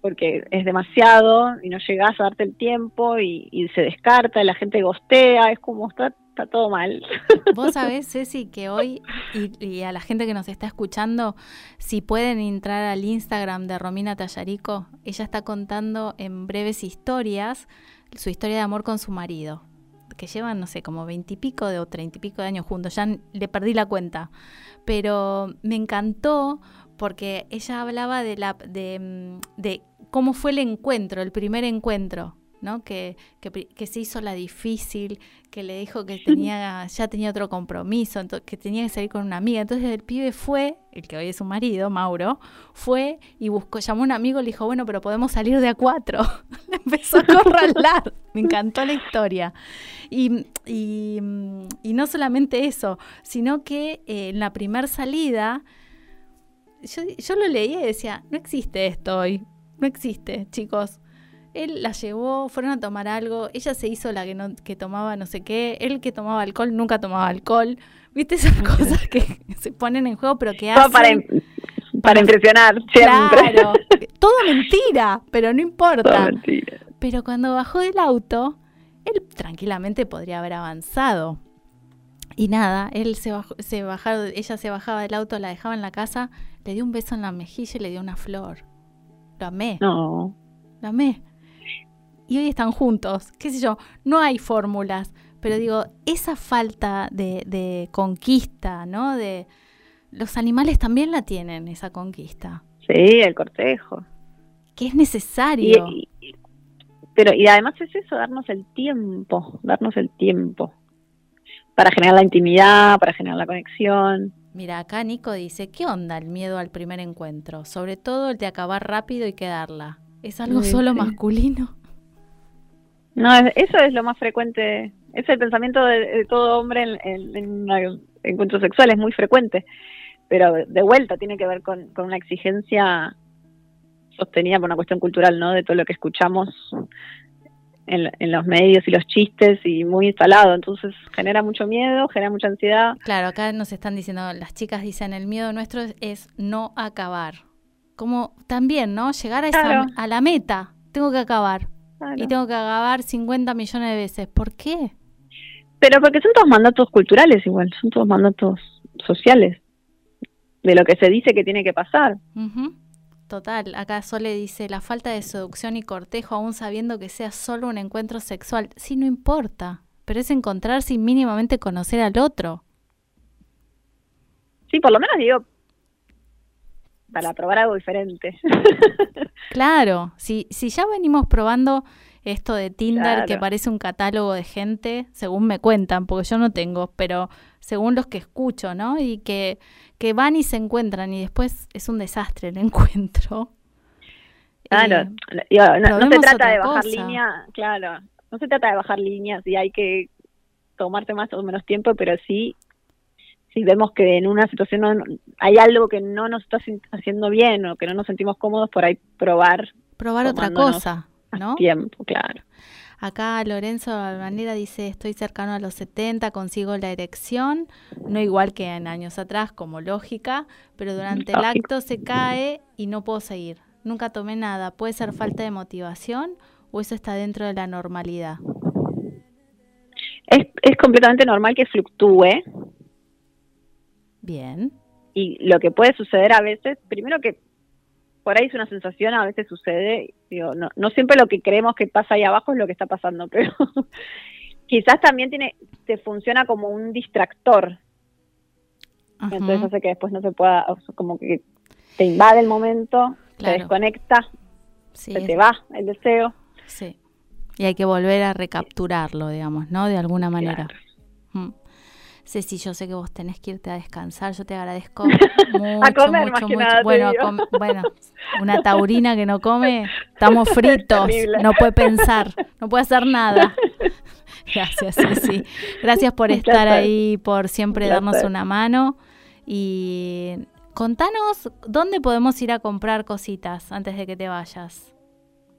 [SPEAKER 4] porque es demasiado y no llegas a darte el tiempo y, se descarta, y la gente gostea, es como está, está todo mal.
[SPEAKER 2] Vos sabés, Ceci, que hoy, y, a la gente que nos está escuchando, si pueden entrar al Instagram de Romina Tallarico, ella está contando en breves historias su historia de amor con su marido que llevan, no sé, como veintipico o treinta y pico de años juntos, ya le perdí la cuenta. Pero me encantó porque ella hablaba de, la, de, mm, de cómo fue el encuentro, el primer encuentro. ¿No? Que, que, que, se hizo la difícil, que le dijo que tenía, ya tenía otro compromiso, que tenía que salir con una amiga. Entonces el pibe fue, el que hoy es su marido, Mauro, fue y buscó, llamó a un amigo, le dijo, bueno, pero podemos salir de a cuatro. empezó a corralar. Me encantó la historia. Y, y, y, no solamente eso, sino que eh, en la primer salida, yo, yo lo leía y decía, no existe esto hoy. No existe, chicos él la llevó, fueron a tomar algo, ella se hizo la que no, que tomaba no sé qué, él que tomaba alcohol nunca tomaba alcohol. ¿Viste esas cosas que se ponen en juego pero que hacen?
[SPEAKER 4] Para, para, impresionar siempre.
[SPEAKER 2] Claro, todo mentira, pero no importa. Pero cuando bajó del auto, él tranquilamente podría haber avanzado. Y nada, él se, bajó, se ella se bajaba del auto, la dejaba en la casa, le dio un beso en la mejilla y le dio una flor. Lo amé.
[SPEAKER 4] No.
[SPEAKER 2] Lo amé y hoy están juntos. Qué sé yo, no hay fórmulas, pero digo, esa falta de, conquista, ¿no? De los animales también la tienen, esa conquista.
[SPEAKER 4] Sí, el cortejo.
[SPEAKER 2] Que es necesario.
[SPEAKER 4] pero, y además es eso, darnos el tiempo, darnos el tiempo. Para generar la intimidad, para generar la conexión.
[SPEAKER 2] Mira, acá Nico dice, ¿qué onda el miedo al primer encuentro? Sobre todo el de acabar rápido y quedarla. ¿Es algo solo masculino?
[SPEAKER 4] No, eso es lo más frecuente, es el pensamiento de, todo hombre en, en, un encuentro sexual, es muy frecuente, pero de vuelta tiene que ver con, una exigencia sostenida por una cuestión cultural, ¿no? De todo lo que escuchamos en, en, los medios y los chistes y muy instalado, entonces genera mucho miedo, genera mucha ansiedad.
[SPEAKER 2] Claro, acá nos están diciendo, las chicas dicen, el miedo nuestro es no acabar. Como también, ¿no? Llegar a, esa, a la meta, tengo que acabar. Y tengo que acabar 50 millones de veces. ¿Por qué?
[SPEAKER 4] Pero porque son todos mandatos culturales igual, son todos mandatos sociales, de lo que se dice que tiene que pasar.
[SPEAKER 2] Total, acá Sole dice, la falta de seducción y cortejo aún sabiendo que sea solo un encuentro sexual. Sí, no importa, pero es encontrarse y mínimamente conocer al otro.
[SPEAKER 4] Sí, por lo menos digo, para probar algo diferente.
[SPEAKER 2] claro, si, si ya venimos probando esto de Tinder que parece un catálogo de gente, según me cuentan, porque yo no tengo, pero según los que escucho, ¿no? Y que, que van y se encuentran y después es un desastre el encuentro.
[SPEAKER 4] Claro, eh, no, se trata de bajar líneas, claro, no se trata de bajar líneas y hay que tomarte más o menos tiempo, pero sí si vemos que en una situación hay algo que no nos está haciendo bien o que no nos sentimos cómodos, por ahí probar.
[SPEAKER 2] Probar otra cosa, ¿no?
[SPEAKER 4] Tiempo, claro.
[SPEAKER 2] Acá Lorenzo Albanera dice, estoy cercano a los 70, consigo la erección, no igual que en años atrás, como lógica, pero durante el acto se cae y no puedo seguir. Nunca tomé nada. ¿Puede ser falta de motivación o eso está dentro de la normalidad?
[SPEAKER 4] Es, es completamente normal que fluctúe,
[SPEAKER 2] Bien.
[SPEAKER 4] Y lo que puede suceder a veces, primero que por ahí es una sensación, a veces sucede, digo, no, no siempre lo que creemos que pasa ahí abajo es lo que está pasando, pero quizás también tiene, te funciona como un distractor. Entonces hace que después no se pueda, como que te invade el momento, te desconecta, se te va el deseo.
[SPEAKER 2] Sí. Y hay que volver a recapturarlo, digamos, ¿no? De alguna manera. Ceci, yo sé que vos tenés que irte a descansar, yo te agradezco mucho,
[SPEAKER 4] a comer mucho, mucho.
[SPEAKER 2] bueno, bueno, una taurina que no come, estamos fritos, no puede pensar, no puede hacer nada. Gracias, Ceci. Gracias por estar ahí, por siempre darnos una mano y contanos dónde podemos ir a comprar cositas antes de que te vayas.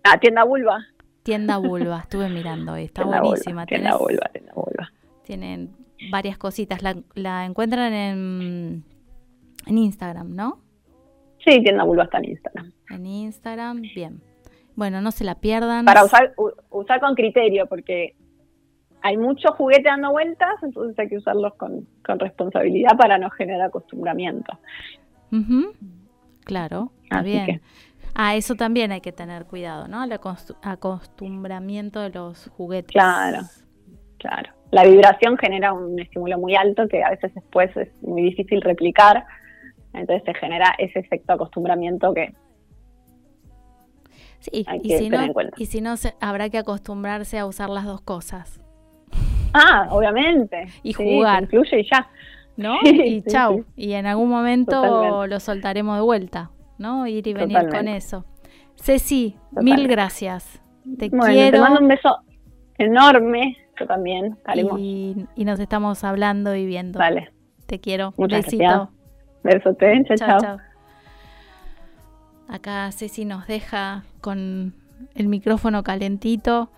[SPEAKER 4] A Tienda Vulva.
[SPEAKER 2] Tienda Vulva, estuve mirando hoy, está buenísima.
[SPEAKER 4] tienda Vulva, Tienda Vulva.
[SPEAKER 2] Tienen varias cositas. La, la encuentran en, en Instagram, ¿no?
[SPEAKER 4] Sí, Tienda Vulva está en Instagram.
[SPEAKER 2] En Instagram, bien. Bueno, no se la pierdan.
[SPEAKER 4] Para usar, usar con criterio, porque hay mucho juguete dando vueltas, entonces hay que usarlos con, con responsabilidad para no generar acostumbramiento.
[SPEAKER 2] Claro, está bien. Ah, eso también hay que tener cuidado, ¿no? El acostumbramiento de los juguetes.
[SPEAKER 4] Claro, claro la vibración genera un estímulo muy alto que a veces después es muy difícil replicar, entonces se genera ese efecto acostumbramiento que...
[SPEAKER 2] Sí,
[SPEAKER 4] hay
[SPEAKER 2] y
[SPEAKER 4] que
[SPEAKER 2] si
[SPEAKER 4] tener
[SPEAKER 2] no,
[SPEAKER 4] en cuenta.
[SPEAKER 2] y si no se- habrá que acostumbrarse a usar las dos cosas,
[SPEAKER 4] Ah, obviamente.
[SPEAKER 2] Y
[SPEAKER 4] Sí,
[SPEAKER 2] jugar.
[SPEAKER 4] incluye y ya.
[SPEAKER 2] ¿no?
[SPEAKER 4] Sí,
[SPEAKER 2] y
[SPEAKER 4] sí,
[SPEAKER 2] chau, y en algún momento
[SPEAKER 4] Totalmente.
[SPEAKER 2] lo soltaremos de vuelta, ¿no? Ir y venir con eso. Ceci, mil gracias. Te
[SPEAKER 4] Bueno,
[SPEAKER 2] quiero.
[SPEAKER 4] te mando un beso enorme. También.
[SPEAKER 2] Y, y nos estamos hablando y viendo.
[SPEAKER 4] Vale.
[SPEAKER 2] Te quiero.
[SPEAKER 4] Muchas
[SPEAKER 2] Besito.
[SPEAKER 4] gracias. Besote. Chao,
[SPEAKER 2] chao.
[SPEAKER 4] chao.
[SPEAKER 2] Acá Ceci nos deja con el micrófono calentito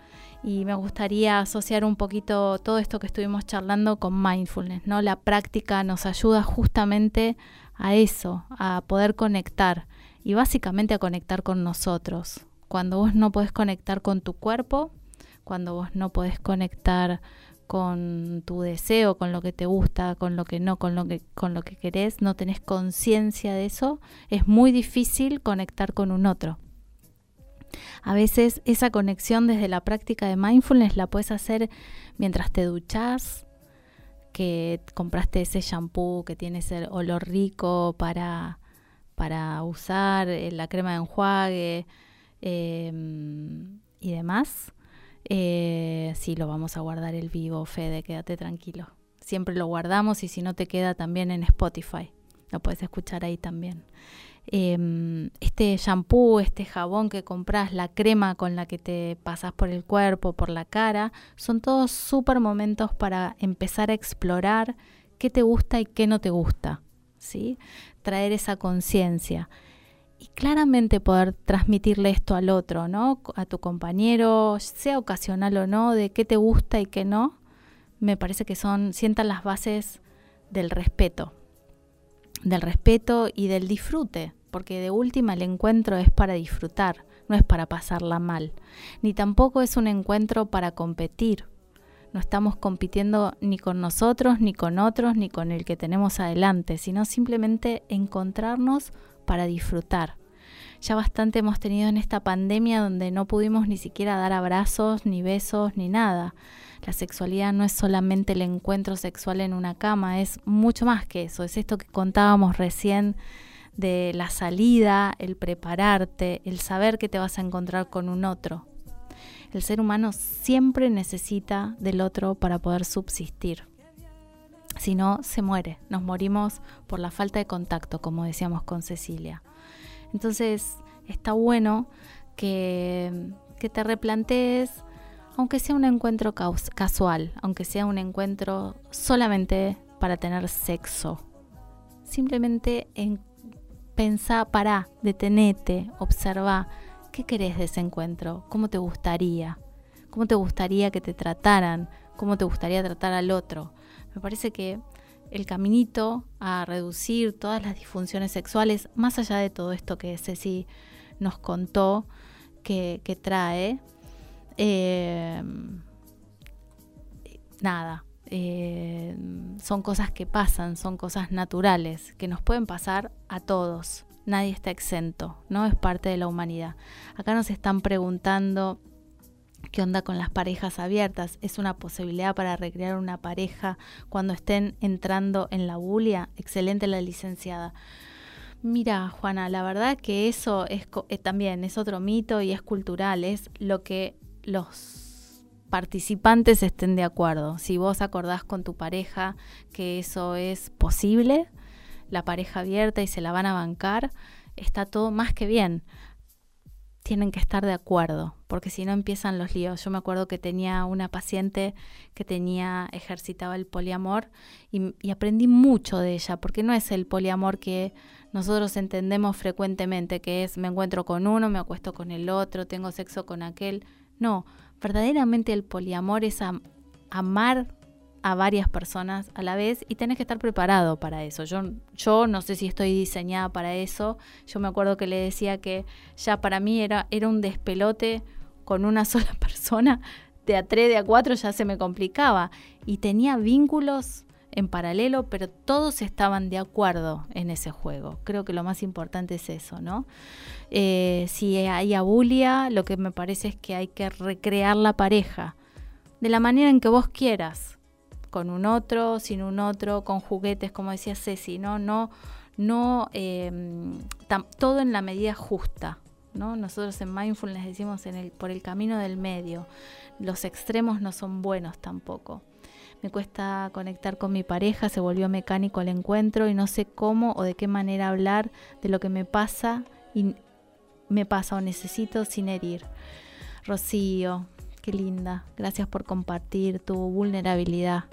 [SPEAKER 2] y me gustaría asociar un poquito todo esto que estuvimos charlando con mindfulness, ¿no? La práctica nos ayuda justamente a eso, a poder conectar y básicamente a conectar con nosotros. Cuando vos no podés conectar con tu cuerpo, cuando vos no podés conectar con tu deseo, con lo que te gusta, con lo que no, con lo que, con lo que querés, no tenés conciencia de eso, es muy difícil conectar con un otro. A veces esa conexión desde la práctica de mindfulness la puedes hacer mientras te duchas, que compraste ese shampoo que tiene ese olor rico para, para usar, eh, la crema de enjuague eh, y demás. Eh, sí, lo vamos a guardar el vivo, Fede, quédate tranquilo. Siempre lo guardamos y si no te queda también en Spotify. Lo puedes escuchar ahí también. Eh, este shampoo, este jabón que compras, la crema con la que te pasas por el cuerpo, por la cara, son todos súper momentos para empezar a explorar qué te gusta y qué no te gusta. ¿sí? Traer esa conciencia y claramente poder transmitirle esto al otro, ¿no? A tu compañero, sea ocasional o no, de qué te gusta y qué no, me parece que son, sientan las bases del respeto, del respeto y del disfrute, porque de última el encuentro es para disfrutar, no es para pasarla mal, ni tampoco es un encuentro para competir. No estamos compitiendo ni con nosotros, ni con otros, ni con el que tenemos adelante, sino simplemente encontrarnos para disfrutar. Ya bastante hemos tenido en esta pandemia donde no pudimos ni siquiera dar abrazos, ni besos, ni nada. La sexualidad no es solamente el encuentro sexual en una cama, es mucho más que eso. Es esto que contábamos recién de la salida, el prepararte, el saber que te vas a encontrar con un otro. El ser humano siempre necesita del otro para poder subsistir. Si no, se muere. Nos morimos por la falta de contacto, como decíamos con Cecilia. Entonces, está bueno que, que te replantees, aunque sea un encuentro casual, aunque sea un encuentro solamente para tener sexo. Simplemente en, pensá, pará, detenete, observa qué querés de ese encuentro, cómo te gustaría, cómo te gustaría que te trataran, cómo te gustaría tratar al otro. Me parece que el caminito a reducir todas las disfunciones sexuales, más allá de todo esto que Ceci nos contó que, trae, eh, nada, eh, son cosas que pasan, son cosas naturales, que nos pueden pasar a todos. Nadie está exento, ¿no? Es parte de la humanidad. Acá nos están preguntando qué onda con las parejas abiertas. ¿Es una posibilidad para recrear una pareja cuando estén entrando en la bulia? Excelente la licenciada. Mira, Juana, la verdad que eso es co- eh, también es otro mito y es cultural, es lo que los participantes estén de acuerdo. Si vos acordás con tu pareja que eso es posible, la pareja abierta y se la van a bancar, está todo más que bien. Tienen que estar de acuerdo, porque si no empiezan los líos. Yo me acuerdo que tenía una paciente que tenía, ejercitaba el poliamor y, aprendí mucho de ella, porque no es el poliamor que nosotros entendemos frecuentemente, que es me encuentro con uno, me acuesto con el otro, tengo sexo con aquel. No, verdaderamente el poliamor es am- amar a varias personas a la vez y tenés que estar preparado para eso. Yo, yo no sé si estoy diseñada para eso. Yo me acuerdo que le decía que ya para mí era, era un despelote con una sola persona. De a tres, de a cuatro ya se me complicaba. Y tenía vínculos en paralelo, pero todos estaban de acuerdo en ese juego. Creo que lo más importante es eso, ¿no? Eh, si hay abulia, lo que me parece es que hay que recrear la pareja de la manera en que vos quieras, con un otro, sin un otro, con juguetes, como decía Ceci, ¿no? No, no, tam- todo en la medida justa, ¿no? Nosotros en mindfulness decimos en el, por el camino del medio. Los extremos no son buenos tampoco. Me cuesta conectar con mi pareja, se volvió mecánico el encuentro y no sé cómo o de qué manera hablar de lo que me pasa y me pasa o necesito sin herir. Rocío, qué linda. Gracias por compartir tu vulnerabilidad.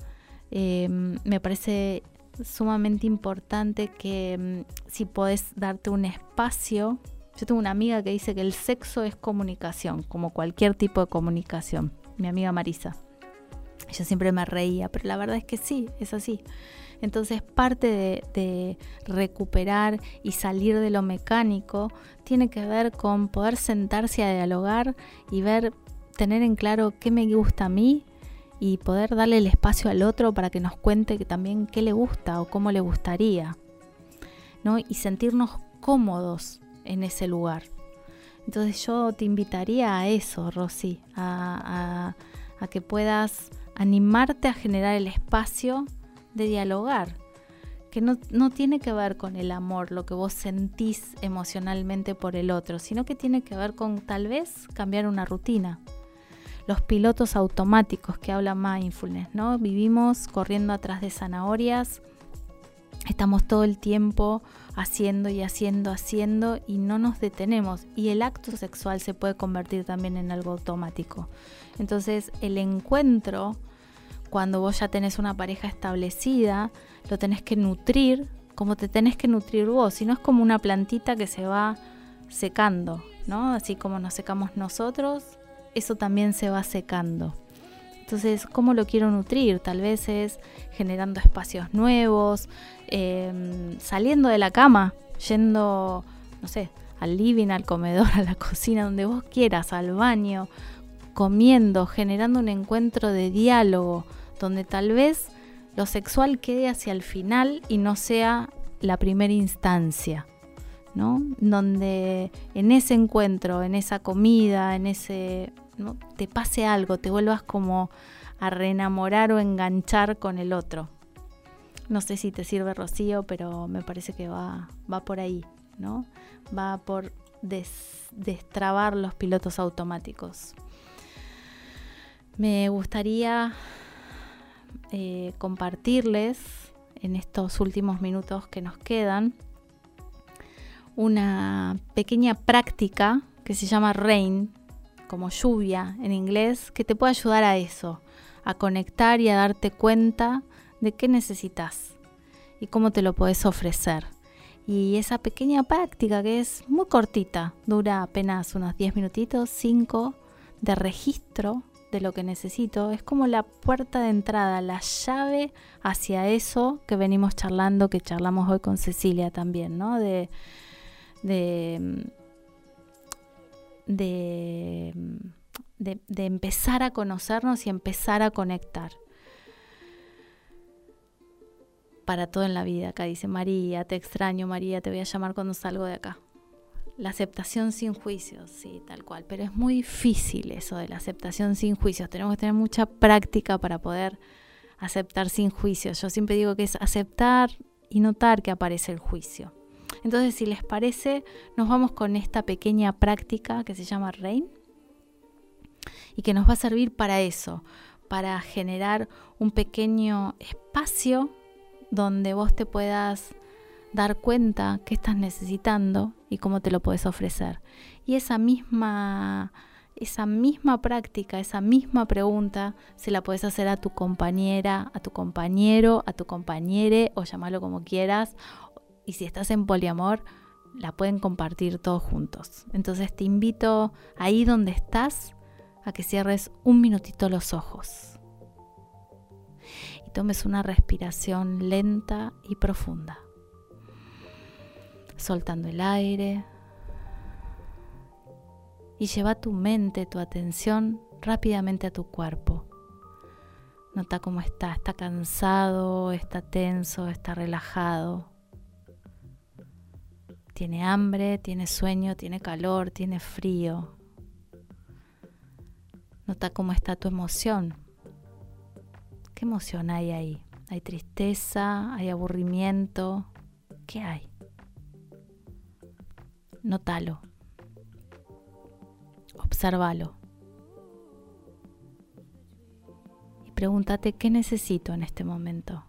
[SPEAKER 2] Em, me parece sumamente importante que mm, si podés darte un espacio. Yo tengo una amiga que dice que el sexo es comunicación, como cualquier tipo de comunicación. Mi amiga Marisa. Yo siempre me reía, pero la verdad es que sí, es así. Entonces parte de, de, recuperar y salir de lo mecánico tiene que ver con poder sentarse a dialogar y ver, tener en claro qué me gusta a mí y poder darle el espacio al otro para que nos cuente que también qué le gusta o cómo le gustaría, ¿no? Y sentirnos cómodos en ese lugar. Entonces yo te invitaría a eso, Rosy, a, que puedas animarte a generar el espacio de dialogar, que no, no, tiene que ver con el amor, lo que vos sentís emocionalmente por el otro, sino que tiene que ver con tal vez cambiar una rutina, los pilotos automáticos que habla mindfulness, ¿no? Vivimos corriendo atrás de zanahorias, estamos todo el tiempo haciendo y haciendo, haciendo y no nos detenemos. Y el acto sexual se puede convertir también en algo automático. Entonces el encuentro, cuando vos ya tenés una pareja establecida, lo tenés que nutrir como te tenés que nutrir vos, si no es como una plantita que se va secando, ¿no? Así como nos secamos nosotros, eso también se va secando. Entonces, ¿cómo lo quiero nutrir? Tal vez es generando espacios nuevos, eh, saliendo de la cama, yendo, no sé, al living, al comedor, a la cocina, donde vos quieras, al baño, comiendo, generando un encuentro de diálogo, donde tal vez lo sexual quede hacia el final y no sea la primera instancia. ¿No? Donde en ese encuentro, en esa comida, en ese, ¿no? te pase algo, te vuelvas como a reenamorar o enganchar con el otro. No sé si te sirve Rocío, pero me parece que va, va por ahí, ¿no? Va por des, destrabar los pilotos automáticos. Me gustaría eh, compartirles en estos últimos minutos que nos quedan una pequeña práctica que se llama rain, como lluvia en inglés, que te puede ayudar a eso, a conectar y a darte cuenta de qué necesitas y cómo te lo puedes ofrecer. Y esa pequeña práctica que es muy cortita, dura apenas unos 10 minutitos, 5 de registro de lo que necesito, es como la puerta de entrada, la llave hacia eso que venimos charlando, que charlamos hoy con Cecilia también, ¿no? De, de, de, de, empezar a conocernos y empezar a conectar. Para todo en la vida, acá dice María, te extraño María, te voy a llamar cuando salgo de acá. La aceptación sin juicios, sí, tal cual. Pero es muy difícil eso de la aceptación sin juicios. Tenemos que tener mucha práctica para poder aceptar sin juicios. Yo siempre digo que es aceptar y notar que aparece el juicio. Entonces, si les parece, nos vamos con esta pequeña práctica que se llama Rain y que nos va a servir para eso, para generar un pequeño espacio donde vos te puedas dar cuenta qué estás necesitando y cómo te lo puedes ofrecer. Y esa misma esa misma práctica, esa misma pregunta, se la puedes hacer a tu compañera, a tu compañero, a tu compañere, o llamarlo como quieras, y si estás en poliamor, la pueden compartir todos juntos. Entonces te invito ahí donde estás a que cierres un minutito los ojos y tomes una respiración lenta y profunda, soltando el aire y lleva tu mente, tu atención rápidamente a tu cuerpo. Nota cómo está, está cansado, está tenso, está relajado tiene hambre, tiene sueño, tiene calor, tiene frío. Nota cómo está tu emoción. ¿Qué emoción hay ahí? ¿Hay tristeza? ¿Hay aburrimiento? ¿Qué hay? Nótalo. observalo. Y pregúntate qué necesito en este momento.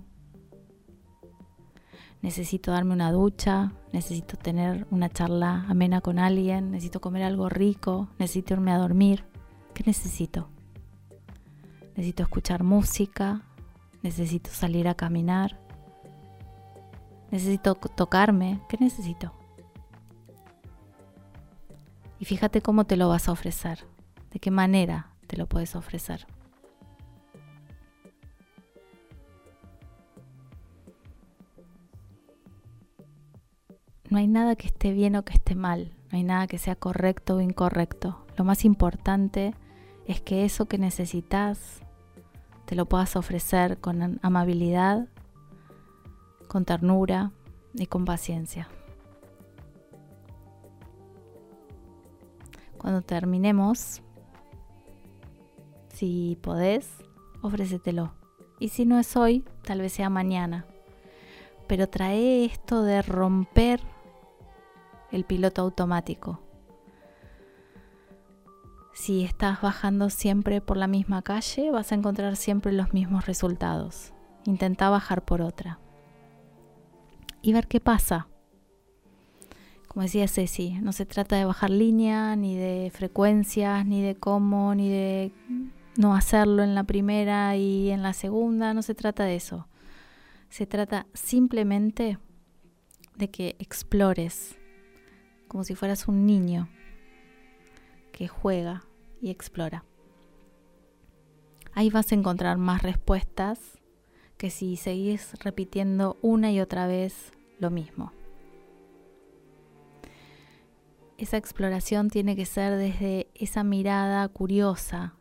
[SPEAKER 2] Necesito darme una ducha, necesito tener una charla amena con alguien, necesito comer algo rico, necesito irme a dormir. ¿Qué necesito? Necesito escuchar música, necesito salir a caminar, necesito tocarme. ¿Qué necesito? Y fíjate cómo te lo vas a ofrecer, de qué manera te lo puedes ofrecer. No hay nada que esté bien o que esté mal, no hay nada que sea correcto o incorrecto. Lo más importante es que eso que necesitas te lo puedas ofrecer con amabilidad, con ternura y con paciencia. Cuando terminemos, si podés, ofrécetelo. Y si no es hoy, tal vez sea mañana. Pero trae esto de romper el piloto automático. Si estás bajando siempre por la misma calle, vas a encontrar siempre los mismos resultados. Intenta bajar por otra. Y ver qué pasa. Como decía Ceci, no se trata de bajar línea, ni de frecuencias, ni de cómo, ni de no hacerlo en la primera y en la segunda. No se trata de eso. Se trata simplemente de que explores como si fueras un niño que juega y explora. Ahí vas a encontrar más respuestas que si seguís repitiendo una y otra vez lo mismo. Esa exploración tiene que ser desde esa mirada curiosa,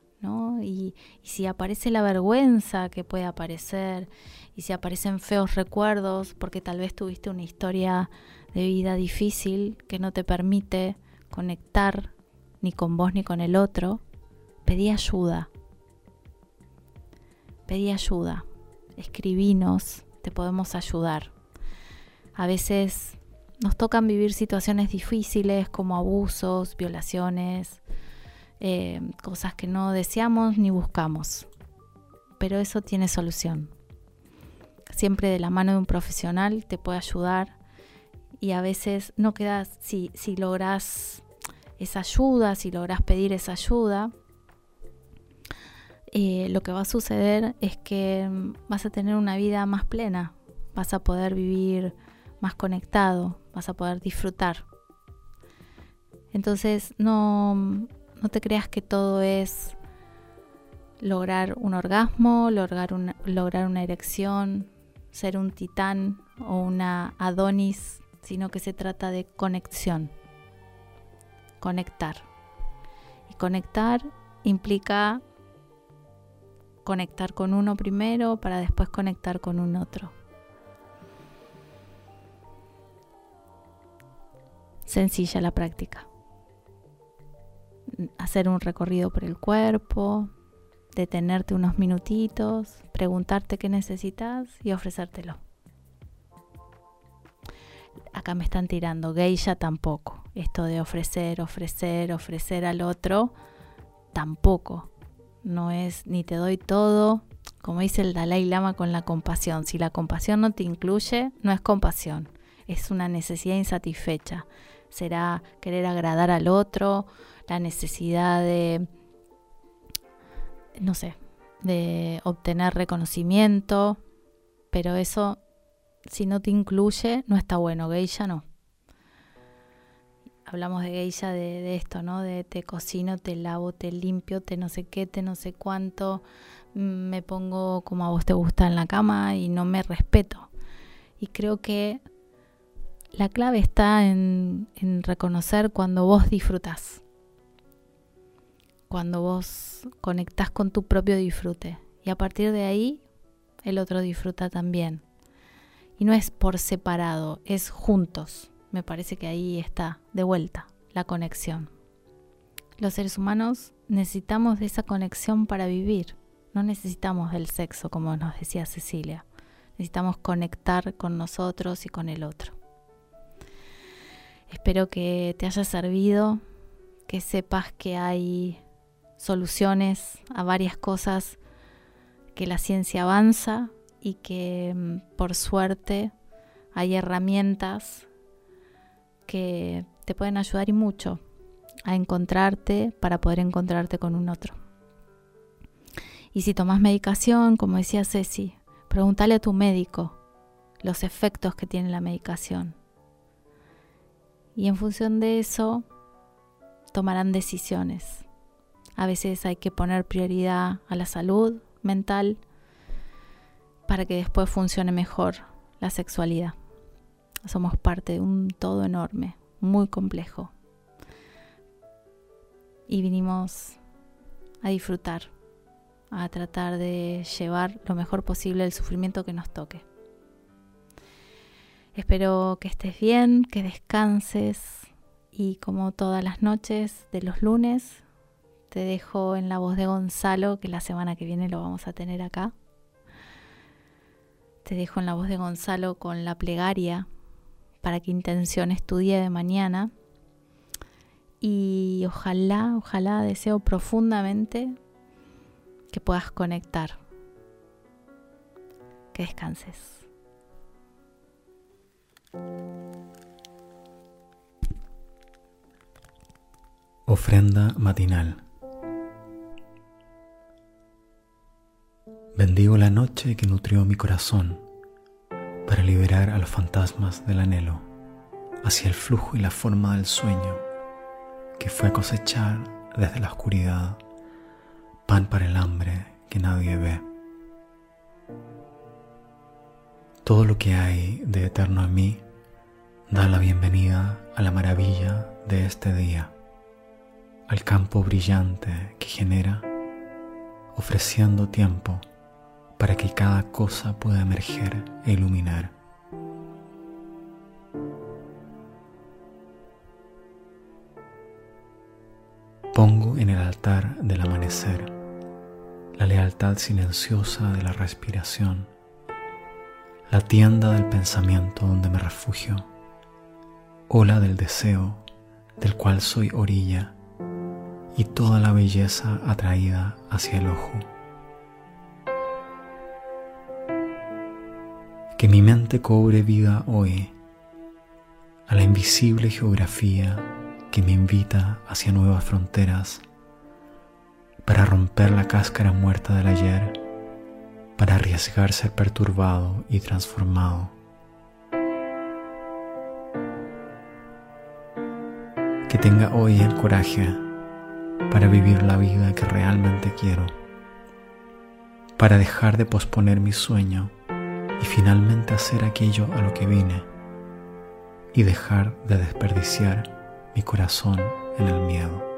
[SPEAKER 2] Y, y, si aparece la vergüenza que puede aparecer, y si aparecen feos recuerdos, porque tal vez tuviste una historia de vida difícil que no te permite conectar ni con vos ni con el otro, pedí ayuda. Pedí ayuda. Escribinos, te podemos ayudar. A veces nos tocan vivir situaciones difíciles como abusos, violaciones, eh, cosas que no deseamos ni buscamos. Pero eso tiene solución. Siempre de la mano de un profesional te puede ayudar y a veces no quedas, si, si logras esa ayuda, si logras pedir esa ayuda, eh, lo que va a suceder es que mm, vas a tener una vida más plena, vas a poder vivir más conectado, vas a poder disfrutar. Entonces no, no te creas que todo es lograr un orgasmo, lograr una, erección, ser un titán o una Adonis sino que se trata de conexión, conectar. Y conectar implica conectar con uno primero para después conectar con un otro. Sencilla la práctica. Hacer un recorrido por el cuerpo, detenerte unos minutitos, preguntarte qué necesitas y ofrecértelo acá me están tirando, geisha tampoco. Esto de ofrecer, ofrecer, ofrecer al otro, tampoco. No es ni te doy todo, como dice el Dalai Lama con la compasión. Si la compasión no te incluye, no es compasión, es una necesidad insatisfecha. Será querer agradar al otro, la necesidad de, no sé, de obtener reconocimiento, pero eso si no te incluye, no está bueno. Geisha no. Hablamos de geisha de, esto, ¿no? De te cocino, te lavo, te limpio, te no sé qué, te no sé cuánto. Mm, me pongo como a vos te gusta en la cama y no me respeto. Y creo que la clave está en, reconocer cuando vos disfrutas. Cuando vos conectás con tu propio disfrute. Y a partir de ahí, el otro disfruta también y no es por separado, es juntos. Me parece que ahí está, de vuelta, la conexión. Los seres humanos necesitamos de esa conexión para vivir. No necesitamos del sexo, como nos decía Cecilia. Necesitamos conectar con nosotros y con el otro. Espero que te haya servido, que sepas que hay soluciones a varias cosas, que la ciencia avanza y que mm, por suerte hay herramientas que te pueden ayudar y mucho a encontrarte para poder encontrarte con un otro. Y si tomas medicación, como decía Ceci, pregúntale a tu médico los efectos que tiene la medicación. Y en función de eso, tomarán decisiones. A veces hay que poner prioridad a la salud mental para que después funcione mejor la sexualidad. Somos parte de un todo enorme, muy complejo. Y vinimos a disfrutar, a tratar de llevar lo mejor posible el sufrimiento que nos toque. Espero que estés bien, que descanses y como todas las noches de los lunes, te dejo en la voz de Gonzalo, que la semana que viene lo vamos a tener acá. Te dejo en la voz de Gonzalo con la plegaria para que intenciones tu día de mañana. Y ojalá, ojalá deseo profundamente que puedas conectar. Que descanses.
[SPEAKER 5] Ofrenda matinal. Bendigo la noche que nutrió mi corazón para liberar a los fantasmas del anhelo hacia el flujo y la forma del sueño que fue cosechar desde la oscuridad pan para el hambre que nadie ve. Todo lo que hay de eterno en mí da la bienvenida a la maravilla de este día, al campo brillante que genera, ofreciendo tiempo para que cada cosa pueda emerger e iluminar. Pongo en el altar del amanecer la lealtad silenciosa de la respiración la tienda del pensamiento donde me refugio, ola del deseo del cual soy orilla y toda la belleza atraída hacia el ojo. Que mi mente cobre vida hoy a la invisible geografía que me invita hacia nuevas fronteras para romper la cáscara muerta del ayer para arriesgar ser perturbado y transformado. Que tenga hoy el coraje para vivir la vida que realmente quiero, para dejar de posponer mi sueño y finalmente hacer aquello a lo que vine y dejar de desperdiciar mi corazón en el miedo.